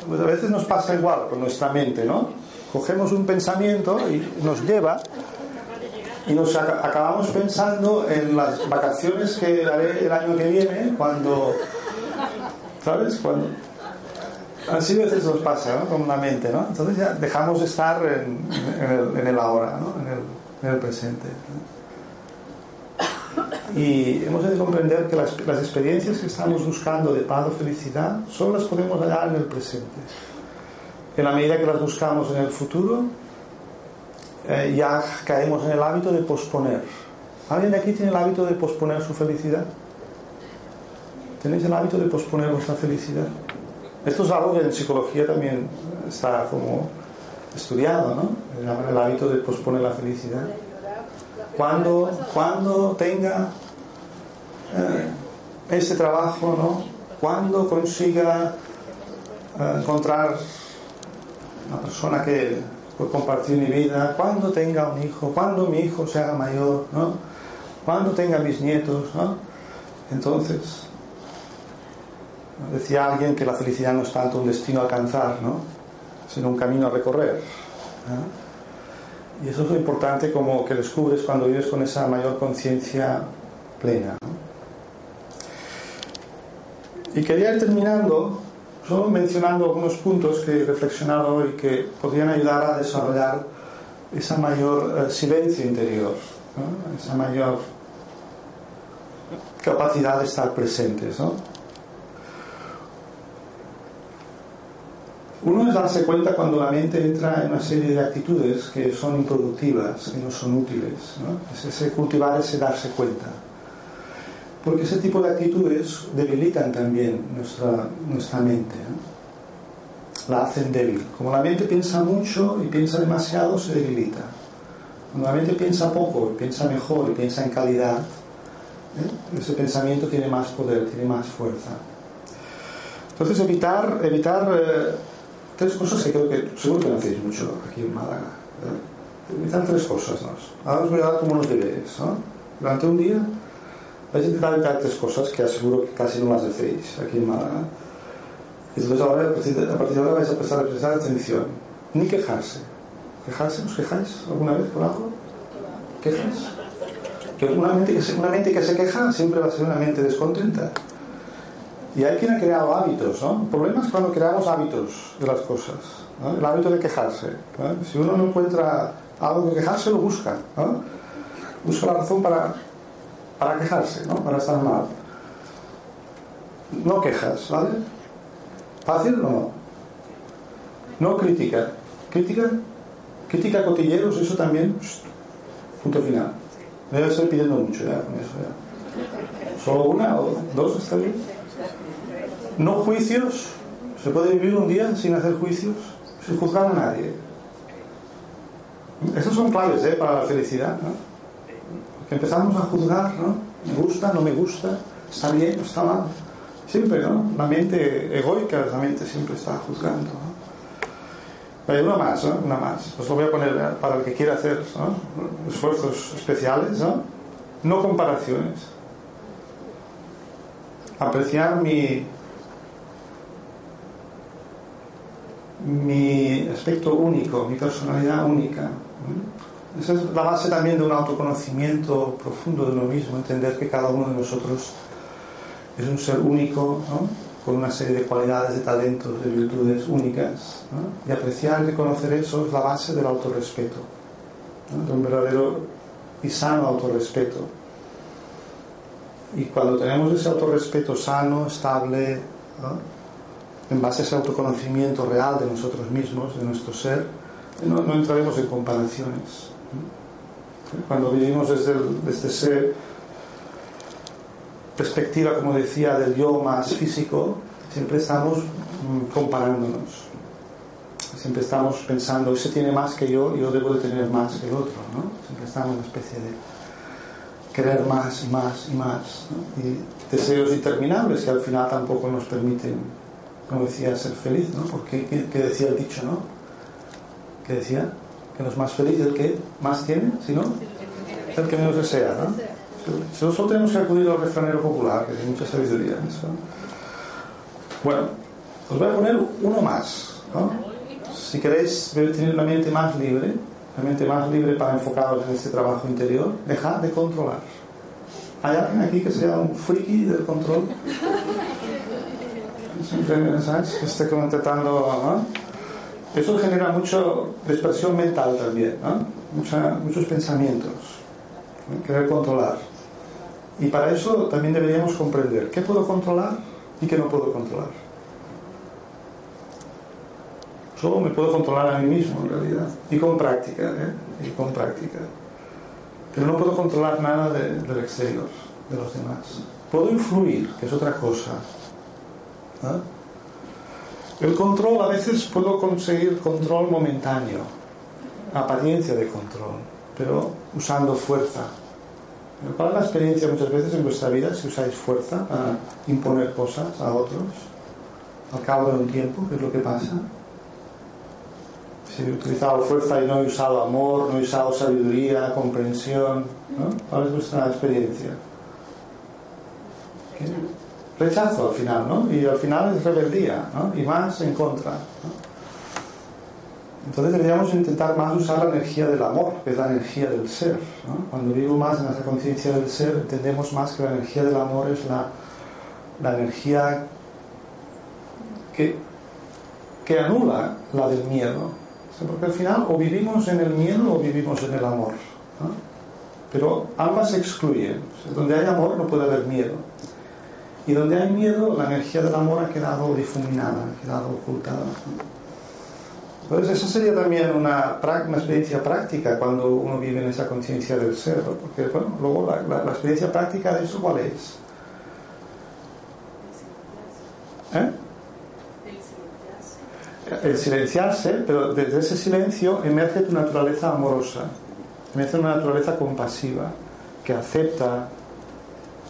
Pues a veces nos pasa igual con nuestra mente, ¿no? Cogemos un pensamiento y nos lleva y nos acabamos pensando en las vacaciones que haré el año que viene cuando ¿sabes? cuando así a veces nos pasa ¿no? con la mente ¿no? entonces ya dejamos de estar en, el, ahora ¿no? en, el, presente y hemos de comprender que las, las experiencias que estamos buscando de paz o felicidad solo las podemos hallar en el presente en la medida que las buscamos en el futuro eh, ya caemos en el hábito de posponer. ¿Alguien de aquí tiene el hábito de posponer su felicidad? ¿Tenéis el hábito de posponer vuestra felicidad? Esto es algo que en psicología también está como estudiado, ¿no? El hábito de posponer la felicidad. Cuando, cuando tenga eh, ese trabajo, ¿no? Cuando consiga eh, encontrar una persona que compartir mi vida, cuando tenga un hijo, cuando mi hijo se haga mayor, cuando tenga mis nietos. ¿no? Entonces, decía alguien que la felicidad no es tanto un destino a alcanzar, ¿no? sino un camino a recorrer. Y eso es lo importante como que descubres cuando vives con esa mayor conciencia plena. Y quería ir terminando solo mencionando algunos puntos que he reflexionado hoy que podrían ayudar a desarrollar esa mayor eh, silencio interior, esa mayor capacidad de estar presentes. Uno es darse cuenta cuando la mente entra en una serie de actitudes que son improductivas, que no son útiles. Es ese cultivar ese darse cuenta. Porque ese tipo de actitudes debilitan también nuestra, nuestra mente. La hacen débil. Como la mente piensa mucho y piensa demasiado, se debilita. Cuando la mente piensa poco, y piensa mejor y piensa en calidad, ¿eh? ese pensamiento tiene más poder, tiene más fuerza. Entonces evitar, evitar eh, tres cosas que creo que seguro que no hacéis mucho aquí en Málaga. Evitar tres cosas. ¿no? Ahora os voy a dar como unos deberes. ¿no? Durante un día intentar evitar tres cosas que aseguro que casi no las hacéis aquí en Málaga. Y entonces ahora, a partir de ahora vais a prestar, a prestar atención. Ni quejarse. ¿Quejarse? ¿Os quejáis alguna vez por algo? ¿Quejas? Que una mente que, se, una mente que se queja siempre va a ser una mente descontenta. Y hay quien ha creado hábitos, ¿no? El problema es cuando creamos hábitos de las cosas. ¿no? El hábito de quejarse. ¿no? Si uno no encuentra algo que quejarse, lo busca. ¿no? Busca la razón para, para quejarse, ¿no? Para estar mal. No quejas, ¿vale? ¿Fácil no? No crítica. ¿Crítica? Crítica cotilleros, eso también. Punto final. Debe estoy pidiendo mucho ya con eso ya. ¿Solo una o dos está bien? No juicios. ¿Se puede vivir un día sin hacer juicios? Sin juzgar a nadie. Esos son claves ¿eh? para la felicidad. ¿no? Empezamos a juzgar, ¿no? Me gusta, no me gusta, está bien, está mal. Siempre, ¿no? La mente egoica, la mente siempre está juzgando. ¿no? Una más, ¿no? Una más. Os lo voy a poner para el que quiera hacer ¿no? esfuerzos especiales, ¿no? No comparaciones. Apreciar mi, mi aspecto único, mi personalidad única. Esa es la base también de un autoconocimiento profundo de uno mismo, entender que cada uno de nosotros es un ser único, con una serie de cualidades, de talentos, de virtudes únicas. ¿no? Y apreciar y reconocer eso es la base del autorrespeto, de un verdadero y sano autorrespeto. Y cuando tenemos ese autorrespeto sano, estable, en base a ese autoconocimiento real de nosotros mismos, de nuestro ser, no, no entraremos en comparaciones. Cuando vivimos desde, el, desde ese perspectiva, como decía, del yo más físico, siempre estamos mm, comparándonos. Siempre estamos pensando, ese tiene más que yo, yo debo de tener más que el otro, ¿no? Siempre estamos en una especie de querer más y más y más. ¿no? Y deseos interminables que al final tampoco nos permiten, como decía, ser feliz, ¿no? Porque, ¿qué, decía el dicho, no? ¿Qué decía? Que los más feliz el que más tiene, si no, el que menos desea, ¿no? Solo tenemos que acudir al refranero popular, que tiene mucha sabiduría en eso. Bueno, os voy a poner uno más. ¿no? Si queréis tener una mente más libre, una mente más libre para enfocaros en este trabajo interior, dejad de controlar. ¿Hay alguien aquí que sea un friki del control? Siempre, ¿sabes? Esté intentando. ¿no? Eso genera mucha dispersión mental también, ¿no? Muchos pensamientos. ¿no? Querer controlar. Y para eso también deberíamos comprender qué puedo controlar y qué no puedo controlar. Solo me puedo controlar a mí mismo en realidad. Y con práctica, ¿eh? Y con práctica. Pero no puedo controlar nada de, del exterior, de los demás. Puedo influir, que es otra cosa. ¿Ah? El control, a veces puedo conseguir control momentáneo, apariencia de control, pero usando fuerza, ¿Cuál es la experiencia muchas veces en vuestra vida si usáis fuerza para imponer cosas a otros? Al cabo de un tiempo, ¿qué es lo que pasa? Si he utilizado fuerza y no he usado amor, no he usado sabiduría, comprensión, ¿no? ¿Cuál es vuestra experiencia? ¿Qué? Rechazo al final, ¿no? Y al final es rebeldía, ¿no? Y más en contra. ¿no? Entonces deberíamos intentar más usar la energía del amor, que es la energía del ser. ¿no? Cuando vivo más en esa conciencia del ser, entendemos más que la energía del amor es la, la energía que, que anula la del miedo. Porque al final o vivimos en el miedo o vivimos en el amor. ¿no? Pero ambas excluyen. O sea, donde hay amor no puede haber miedo. Y donde hay miedo, la energía del amor ha quedado difuminada, ha quedado ocultada. Entonces, eso sería también una, una experiencia práctica cuando uno vive en esa conciencia del ser, porque bueno, luego la, la, la, experiencia práctica de eso, ¿cuál es? ¿Eh? el silenciarse, pero desde ese silencio emerge tu naturaleza amorosa, emerge una naturaleza compasiva, que acepta,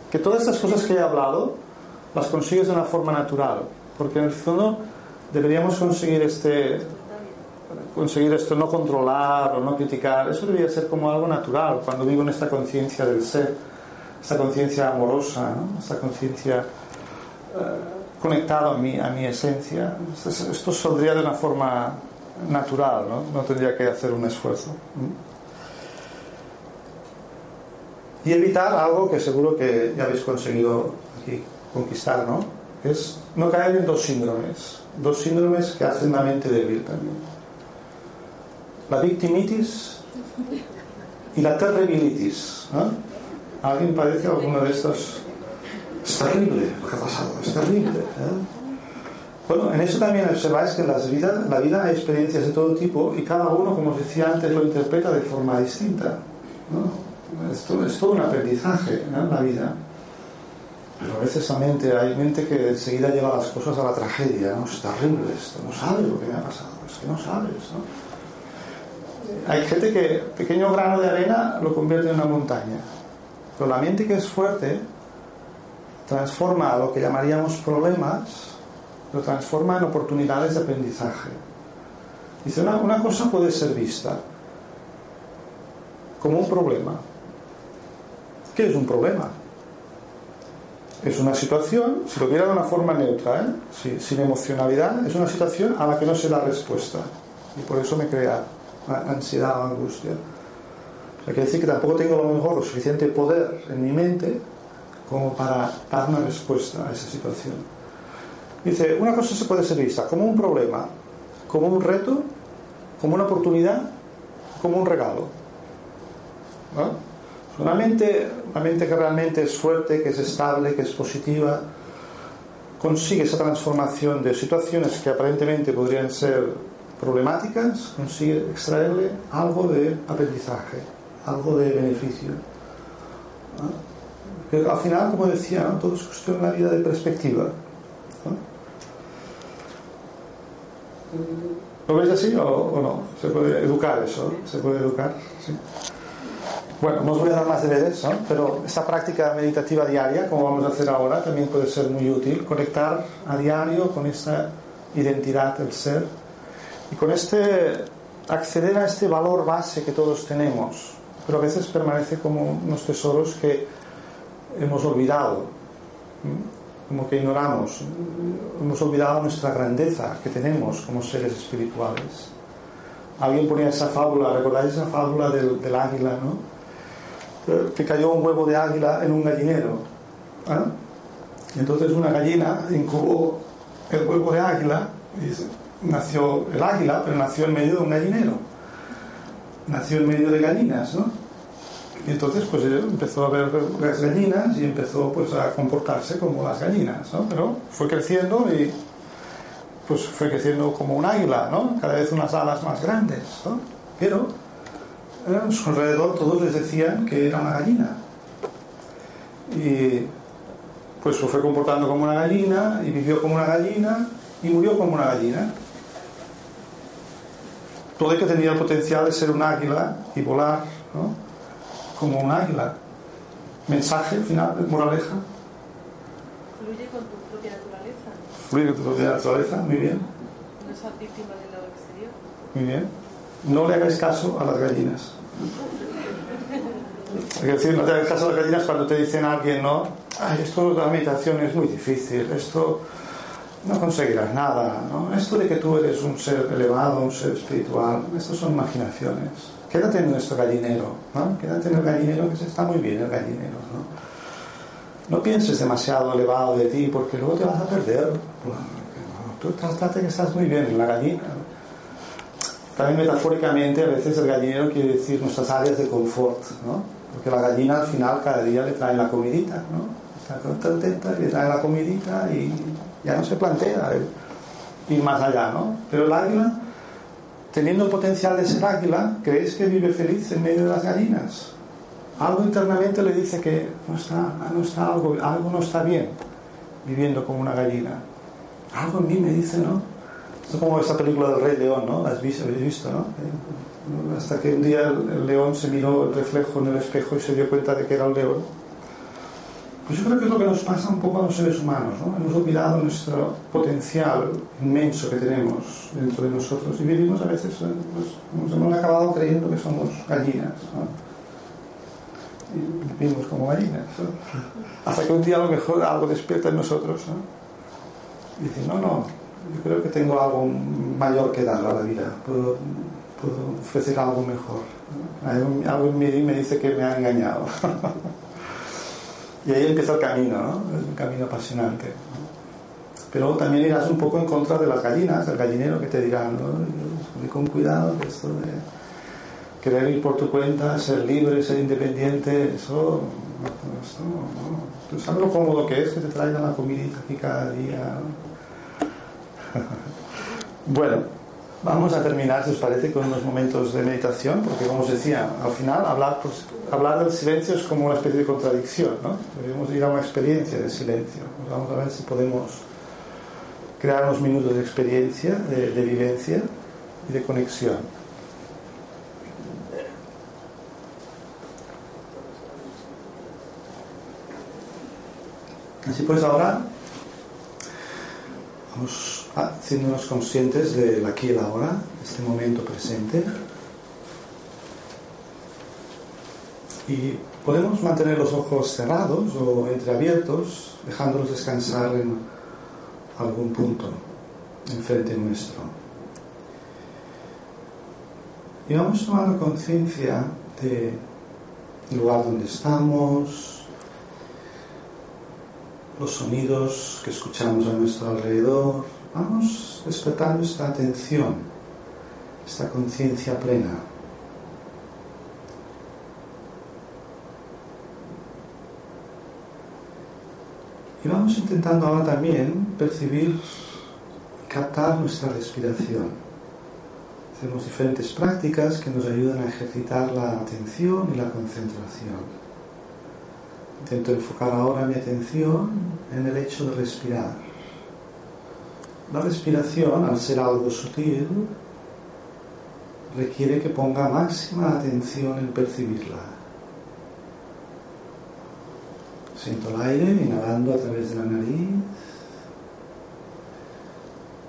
que todas estas cosas que he hablado las consigues de una forma natural, porque en el fondo deberíamos conseguir este conseguir esto, no controlar o no criticar, eso debería ser como algo natural cuando vivo en esta conciencia del ser, esta conciencia amorosa, esta conciencia eh, conectada a mi, a mi esencia. Esto, esto, saldría de una forma natural, ¿no? no tendría que hacer un esfuerzo. Y evitar algo que seguro que ya habéis conseguido aquí conquistar, ¿no? Es no caer en dos síndromes, dos síndromes que hacen la mente débil también la victimitis y la terribilitis. ¿Alguien padece alguna de estas? Es terrible lo que ha pasado, es terrible. ¿eh? Bueno, en eso también observáis que las vidas, la vida hay experiencias de todo tipo y cada uno, como os decía antes, lo interpreta de forma distinta. ¿no? Esto es todo un aprendizaje en la vida. Pero a veces la mente, hay mente que enseguida lleva las cosas a la tragedia. ¿no? Es terrible esto, no sabes lo que me ha pasado, es que no sabes. ¿no? hay gente que pequeño grano de arena lo convierte en una montaña. Pero la mente que es fuerte transforma lo que llamaríamos problemas, lo transforma en oportunidades de aprendizaje. Dice, una, una cosa puede ser vista como un problema. ¿Qué es un problema? Es una situación, si lo viera de una forma neutra, ¿eh? sin emocionalidad, es una situación a la que no se da respuesta. Y por eso me crea ansiedad o angustia. O sea, quiere decir que tampoco tengo a lo mejor lo suficiente poder en mi mente como para dar una respuesta a esa situación. Dice, una cosa se puede ser vista como un problema, como un reto, como una oportunidad, como un regalo. Una mente, una mente que realmente es fuerte, que es estable, que es positiva, consigue esa transformación de situaciones que aparentemente podrían ser problemáticas, consigue extraerle algo de aprendizaje, algo de beneficio. Pero al final, como decía, todo es cuestión de la vida de perspectiva. ¿Lo veis así o, no? ¿Se puede educar eso? ¿Se puede educar? Bueno, no os voy a dar más deberes, ¿no? pero esta práctica meditativa diaria, como vamos a hacer ahora, también puede ser muy útil. Conectar a diario con esta identidad del ser y con este acceder a este valor base que todos tenemos, pero a veces permanece como unos tesoros que hemos olvidado, como que ignoramos, hemos olvidado nuestra grandeza que tenemos como seres espirituales. Alguien ponía esa fábula, ¿recordáis esa fábula del, del águila, no? Que cayó un huevo de águila en un gallinero. ¿ah? Entonces una gallina incubó el huevo de águila y nació el águila, pero nació en medio de un gallinero. Nació en medio de gallinas, ¿no? Y entonces pues empezó a ver las gallinas y empezó pues a comportarse como las gallinas, ¿no? Pero fue creciendo y pues fue creciendo como un águila, ¿no? Cada vez unas alas más grandes, ¿no? Pero a su alrededor todos les decían que era una gallina. Y pues se fue comportando como una gallina y vivió como una gallina y murió como una gallina todo el que tenía el potencial de ser un águila y volar ¿no? como un águila. Mensaje final, moraleja. Fluye con tu propia naturaleza. Fluye con tu propia naturaleza, muy bien. No seas víctima del lado exterior. Muy bien. No le hagáis caso a las gallinas. Es decir, no te hagas caso a las gallinas cuando te dicen a alguien, ¿no? Ay, esto de la meditación es muy difícil, esto no conseguirás nada. ¿no? Esto de que tú eres un ser elevado, un ser espiritual, esto son imaginaciones. Quédate en nuestro gallinero, ¿no? quédate en el gallinero, que se está muy bien el gallinero. ¿no? no pienses demasiado elevado de ti, porque luego te vas a perder. tú trate que estás muy bien en la gallina. También metafóricamente, a veces el gallinero quiere decir nuestras áreas de confort, ¿no? porque la gallina al final cada día le trae la comidita, ¿no? está contenta, le trae la comidita y ya no se plantea ir más allá, ¿no? Pero el águila, teniendo el potencial de ser águila, ¿crees que vive feliz en medio de las gallinas? Algo internamente le dice que no está, no está algo, algo no está bien viviendo como una gallina. Algo en mí me dice, ¿no? Es como esta película del Rey León, ¿no? ¿La has visto? ¿Habéis visto, no? Hasta que un día el, el león se miró el reflejo en el espejo y se dio cuenta de que era el león. Pues yo creo que es lo que nos pasa un poco a los seres humanos, ¿no? Hemos olvidado nuestro potencial inmenso que tenemos dentro de nosotros y vivimos a veces, eh, pues, nos hemos acabado creyendo que somos gallinas, ¿no? Y vivimos como gallinas, ¿no? Hasta que un día a lo mejor algo despierta en nosotros, ¿no? Y dice, no, no, yo creo que tengo algo mayor que dar a la vida, puedo, puedo ofrecer algo mejor. Algo, en mí me dice que me ha engañado. Y ahí empieza el camino, ¿no? Es un camino apasionante. Pero también irás un poco en contra de las gallinas, del gallinero que te dirán, ¿no? Con cuidado, que esto de querer ir por tu cuenta, ser libre, ser independiente, eso, no. Tú sabes lo cómodo que es que te traigan la comidita aquí cada día. bueno, vamos a terminar, si os parece, con unos momentos de meditación, porque como os decía, al final hablar, pues, hablar del silencio es como una especie de contradicción, ¿no? Debemos ir a una experiencia de silencio. Pues vamos a ver si podemos crear unos minutos de experiencia, de, de vivencia y de conexión. Así pues ahora vamos haciéndonos conscientes del aquí y el ahora, este momento presente. Y podemos mantener los ojos cerrados o entreabiertos, dejándolos descansar en algún punto enfrente nuestro. Y vamos tomando conciencia del lugar donde estamos, los sonidos que escuchamos a nuestro alrededor. Vamos despertando esta atención, esta conciencia plena. Y vamos intentando ahora también percibir, captar nuestra respiración. Hacemos diferentes prácticas que nos ayudan a ejercitar la atención y la concentración. Intento enfocar ahora mi atención en el hecho de respirar. La respiración, al ser algo sutil, requiere que ponga máxima atención en percibirla. Siento el aire inhalando a través de la nariz,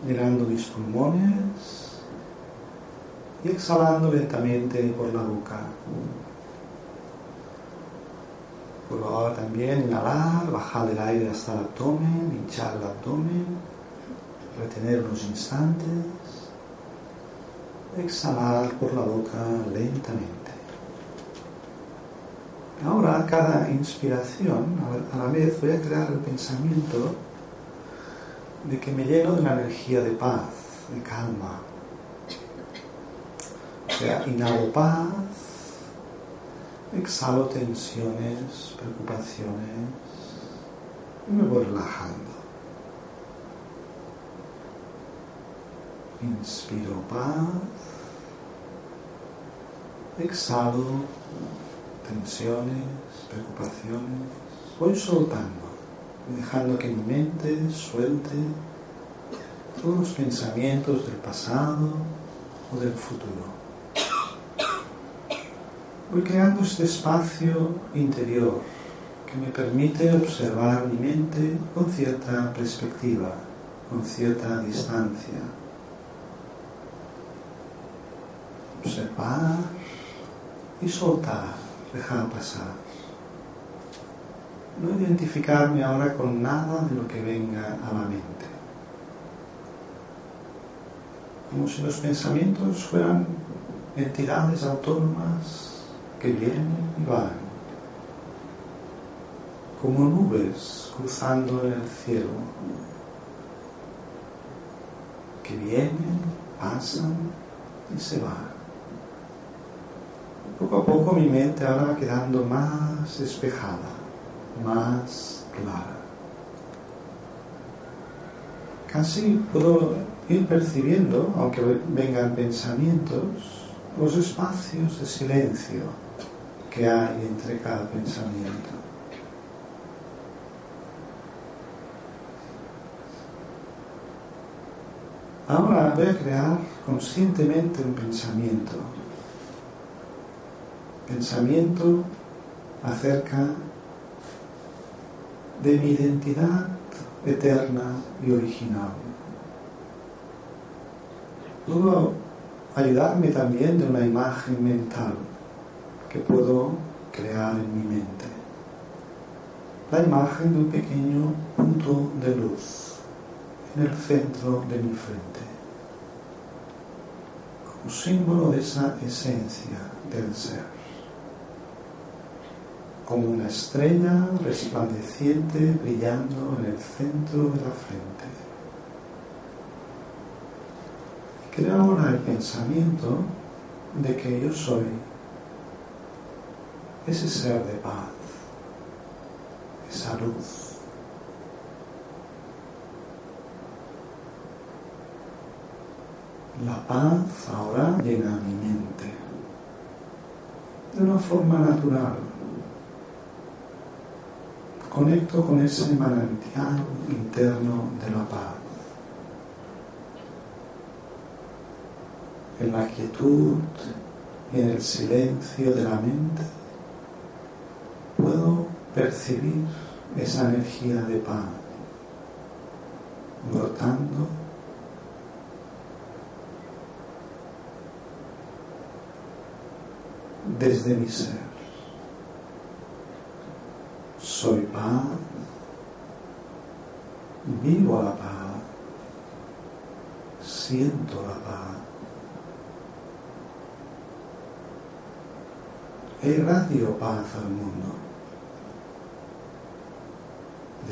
llenando mis pulmones y exhalando lentamente por la boca. Ahora también inhalar, bajar el aire hasta el abdomen, hinchar el abdomen, retener unos instantes, exhalar por la boca lentamente. Ahora, cada inspiración, a la vez voy a crear el pensamiento de que me lleno de una energía de paz, de calma. O sea, inhalo paz, exhalo tensiones, preocupaciones y me voy relajando. Inspiro paz, exhalo tensiones, preocupaciones, voy soltando, dejando que mi mente suelte todos los pensamientos del pasado o del futuro. Voy creando este espacio interior que me permite observar mi mente con cierta perspectiva, con cierta distancia. Observar y soltar, dejar pasar. No identificarme ahora con nada de lo que venga a la mente. Como si los pensamientos fueran entidades autónomas que vienen y van, como nubes cruzando el cielo, que vienen, pasan y se van. Poco a poco mi mente ahora va quedando más despejada, más clara. Casi puedo ir percibiendo, aunque vengan pensamientos, los espacios de silencio que hay entre cada pensamiento. Ahora voy a crear conscientemente un pensamiento. Pensamiento acerca de mi identidad eterna y original. Puedo ayudarme también de una imagen mental que puedo crear en mi mente. La imagen de un pequeño punto de luz en el centro de mi frente, como símbolo de esa esencia del ser, como una estrella resplandeciente brillando en el centro de la frente. Creo ahora el pensamiento de que yo soy ese ser de paz, esa luz. La paz ahora llega a mi mente de una forma natural. Conecto con ese manantial interno de la paz. En la quietud y en el silencio de la mente percibir esa energía de paz brotando desde mi ser. Soy paz, vivo la paz, siento la paz. Irradio paz al mundo.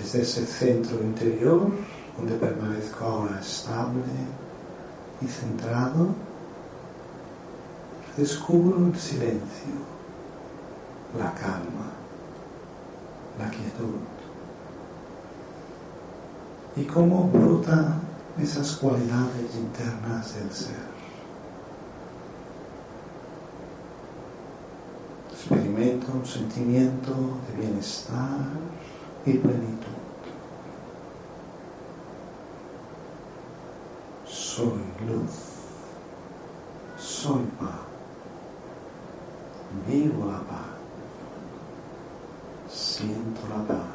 Desde ese centro interior, donde permanezco ahora estable y centrado, descubro el silencio, la calma, la quietud y cómo brotan esas cualidades internas del ser. Experimento un sentimiento de bienestar y plenitud. Soy luz, soy paz vivo la paz, siento la paz.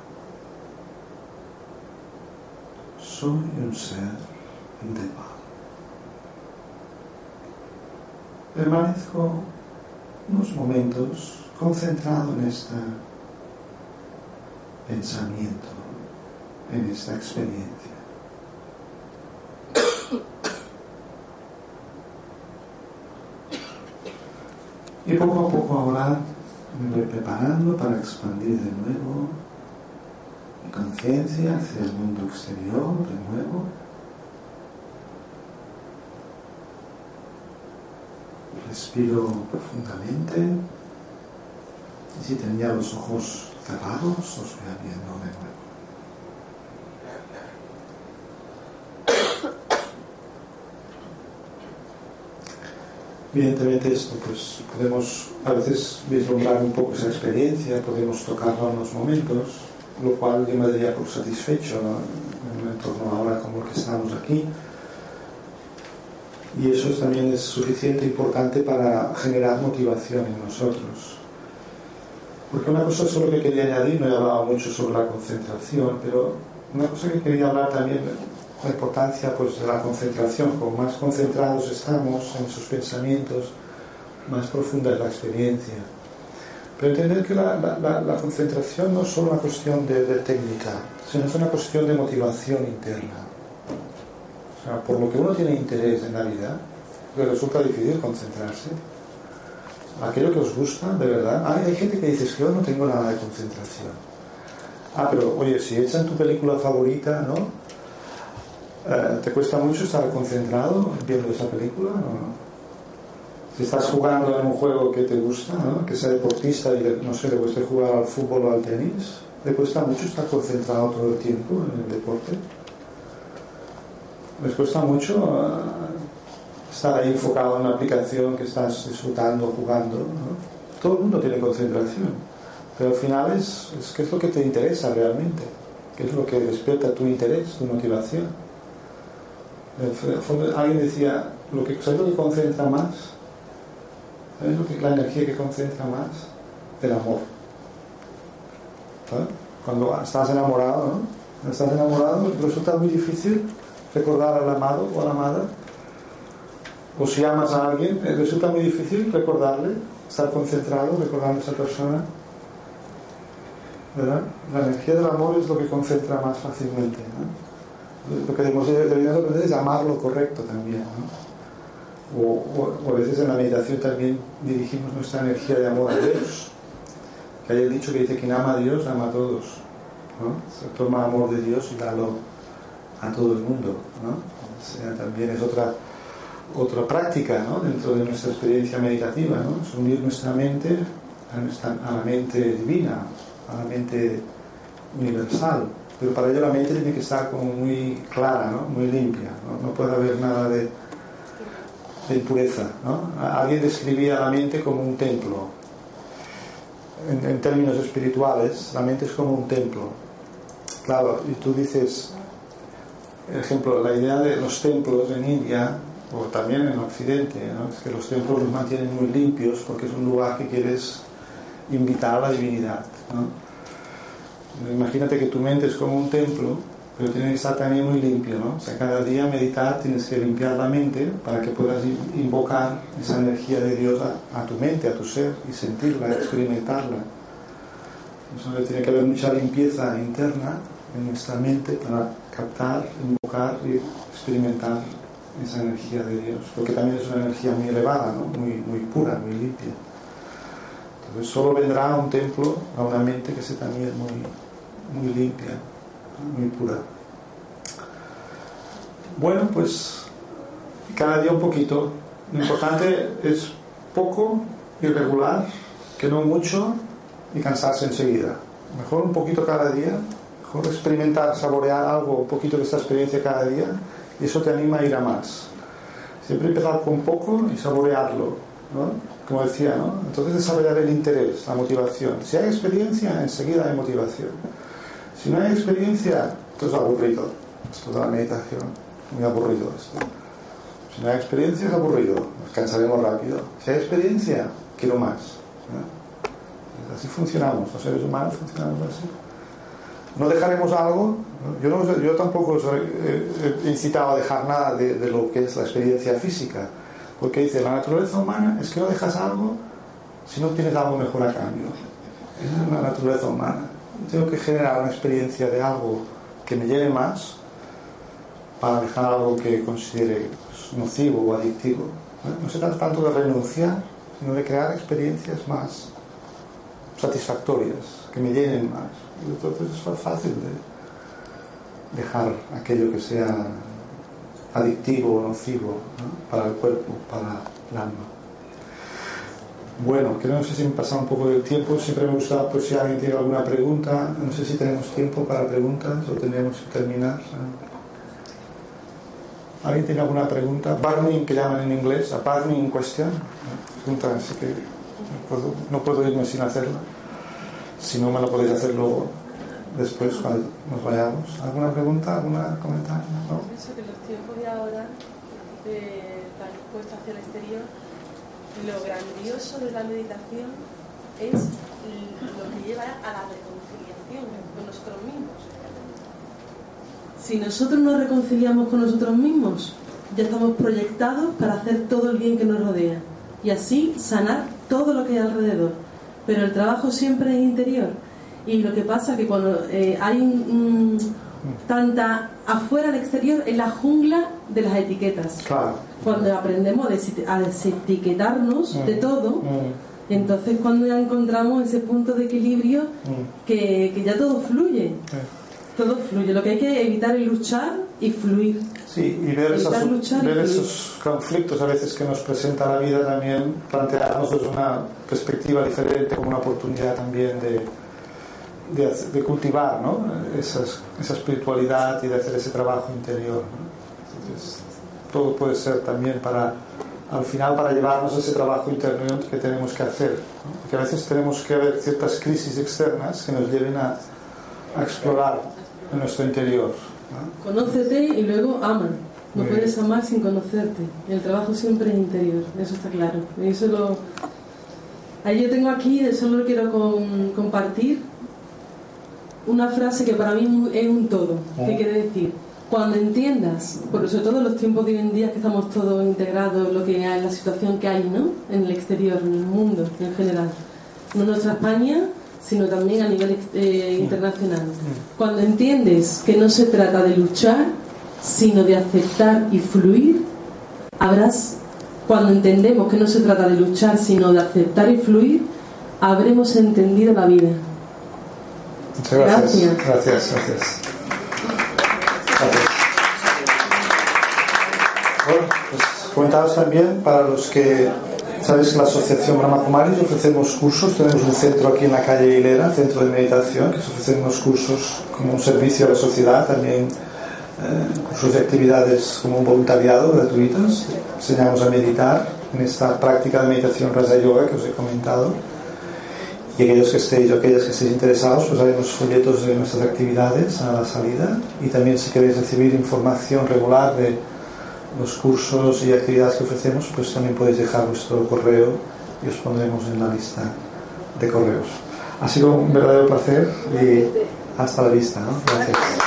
Soy un ser de paz. Permanezco unos momentos concentrado en este pensamiento, en esta experiencia. Y poco a poco ahora me voy preparando para expandir de nuevo mi conciencia hacia el mundo exterior, de nuevo. Respiro profundamente. Y si tenía los ojos cerrados, os voy abriendo de nuevo. Evidentemente esto, pues podemos a veces vislumbrar un poco esa experiencia, podemos tocarlo en unos momentos, lo cual yo me daría por satisfecho en un entorno ahora como el que estamos aquí. Y eso también es suficiente importante para generar motivación en nosotros. Porque una cosa solo que quería añadir, no he hablado mucho sobre la concentración, pero una cosa que quería hablar también la importancia pues, de la concentración. Como más concentrados estamos en sus pensamientos, más profunda es la experiencia. Pero entender que la, la, concentración no es solo una cuestión de, de, técnica, sino es una cuestión de motivación interna. O sea, por lo que uno tiene interés en la vida, le resulta difícil concentrarse. Aquello que os gusta, de verdad. Hay, hay gente que dice que yo no tengo nada de concentración. Ah, pero oye, si echan tu película favorita, ¿no? Eh, ¿Te cuesta mucho estar concentrado viendo esa película? ¿no? Si estás jugando en un juego que te gusta, ¿no? que sea deportista y no sé, le cuesta jugar al fútbol o al tenis, ¿le cuesta mucho estar concentrado todo el tiempo en el deporte? ¿Les cuesta mucho uh, estar ahí enfocado en una aplicación que estás disfrutando, jugando? ¿no? Todo el mundo tiene concentración, pero al final es, es qué es lo que te interesa realmente, qué es lo que despierta tu interés, tu motivación. Alguien decía, lo que, ¿sabes lo que concentra más? ¿Sabes lo que, la energía que concentra más? El amor. Cuando estás enamorado, ¿no? Cuando estás enamorado resulta muy difícil recordar al amado o a la amada. O si amas a alguien, resulta muy difícil recordarle, estar concentrado, recordando a esa persona. ¿Verdad? La energía del amor es lo que concentra más fácilmente. Lo que debemos aprender es amar lo correcto también. O, o, o, a veces en la meditación también dirigimos nuestra energía de amor a Dios. Que hay el dicho que dice: quien ama a Dios, ama a todos. Se toma amor de Dios y dalo a todo el mundo. también es otra, otra práctica ¿no? dentro de nuestra experiencia meditativa, ¿no? es unir nuestra mente a, la mente divina, a la mente universal. Pero para ello la mente tiene que estar como muy clara, ¿no? muy limpia. No, puede haber nada de, impureza. Alguien describía la mente como un templo. En, en, términos espirituales, la mente es como un templo. Claro, y tú dices, por ejemplo, la idea de los templos en India, o también en Occidente, es que los templos los mantienen muy limpios porque es un lugar que quieres invitar a la divinidad. ¿no? Imagínate que tu mente es como un templo, pero tiene que estar también muy limpio. ¿no? Sea, cada día meditar tienes que limpiar la mente para que puedas invocar esa energía de Dios a, a tu mente, a tu ser, y sentirla, experimentarla. Entonces tiene que haber mucha limpieza interna en nuestra mente para captar, invocar y experimentar esa energía de Dios, porque también es una energía muy elevada, ¿no? muy, muy pura, muy limpia. Entonces solo vendrá a un templo, a una mente que sea también muy, muy limpia, muy pura. Bueno, pues cada día un poquito. Lo importante es poco y regular, que no mucho y cansarse enseguida. Mejor un poquito cada día, mejor experimentar, saborear algo, un poquito de esta experiencia cada día y eso te anima a ir a más. Siempre empezar con poco y saborearlo, ¿no? Como decía, ¿no? Entonces desarrollar el interés, la motivación. Si hay experiencia, enseguida hay motivación. Si no hay experiencia, esto es aburrido. Esto es la meditación. Muy aburrido esto. Si no hay experiencia, es aburrido. Nos cansaremos rápido. Si hay experiencia, quiero más. Así funcionamos. Los seres humanos funcionamos así no dejaremos algo. Yo, tampoco os he incitado a dejar nada de, lo que es la experiencia física, porque dice, la naturaleza humana es que no dejas algo si no tienes algo mejor a cambio. Esa es la naturaleza humana. Tengo que generar una experiencia de algo que me llene más para dejar algo que considere pues, nocivo o adictivo. no se trata tanto de renunciar, sino de crear experiencias más satisfactorias, que me llenen más. Entonces es fácil de dejar aquello que sea adictivo o nocivo ¿no? para el cuerpo, para el alma. Bueno, que no sé si me pasa un poco del tiempo, siempre me gusta, pues si alguien tiene alguna pregunta, no sé si tenemos tiempo para preguntas o tendríamos que terminar. ¿Alguien tiene alguna pregunta? Burning, que llaman en inglés, a burning question. Pregunta, así que no puedo irme sin hacerla. Si no me lo podéis hacer luego, después, cuando nos vayamos. ¿Alguna pregunta? ¿Alguna comentario? ¿No? Pienso que los tiempos de ahora, de la respuesta hacia el exterior, lo grandioso de la meditación es lo que lleva a la reconciliación con nosotros mismos. Si nosotros nos reconciliamos con nosotros mismos, ya estamos proyectados para hacer todo el bien que nos rodea y así sanar todo lo que hay alrededor. Pero el trabajo siempre es interior. Y lo que pasa es que cuando eh, hay mmm, tanta afuera del exterior es la jungla de las etiquetas. Claro. Cuando aprendemos a desetiquetarnos mm. de todo, mm. entonces cuando ya encontramos ese punto de equilibrio mm. que, que, ya todo fluye. Todo fluye. Lo que hay que evitar es luchar y fluir. Sí, y ver, esas, luchar ver y esos conflictos a veces que nos presenta la vida también, plantearnos desde una perspectiva diferente, como una oportunidad también de, de, de cultivar ¿no? Esas, esa espiritualidad y de hacer ese trabajo interior. ¿no? Entonces, todo puede ser también para, al final, para llevarnos ese trabajo interior que tenemos que hacer. ¿no? Porque a veces tenemos que haber ciertas crisis externas que nos lleven a, a explorar en nuestro interior. ¿no? Conócete y luego ama. No puedes amar sin conocerte. El trabajo siempre es interior, eso está claro. Eso lo... Ahí yo tengo aquí, solo quiero compartir una frase que para mí es un todo. ¿Qué oh. quiere decir? Cuando entiendas, por sobre todo en los tiempos de hoy en día que estamos todos integrados, lo que hay, la situación que hay, ¿no? En el exterior, en el mundo en general. En nuestra España, sino también a nivel eh, internacional. Cuando entiendes que no se trata de luchar, sino de aceptar y fluir, habrás, cuando entendemos que no se trata de luchar, sino de aceptar y fluir, habremos entendido la vida. Muchas gracias. Gracias, gracias. Bueno, pues comentaros también para los que sabes la Asociación Brahma Kumaris ofrecemos cursos, tenemos un centro aquí en la calle Hilera, centro de meditación, que ofrecemos cursos como un servicio a la sociedad, también eh, cursos de actividades como un voluntariado gratuitos, enseñamos a meditar en esta práctica de meditación Raja Yoga que os he comentado. Y aquellos que estéis o aquellas que estéis interesados, pues haremos folletos de nuestras actividades a la salida. Y también si queréis recibir información regular de los cursos y actividades que ofrecemos, pues también podéis dejar vuestro correo y os pondremos en la lista de correos. Ha sido un verdadero placer y hasta la vista. Gracias.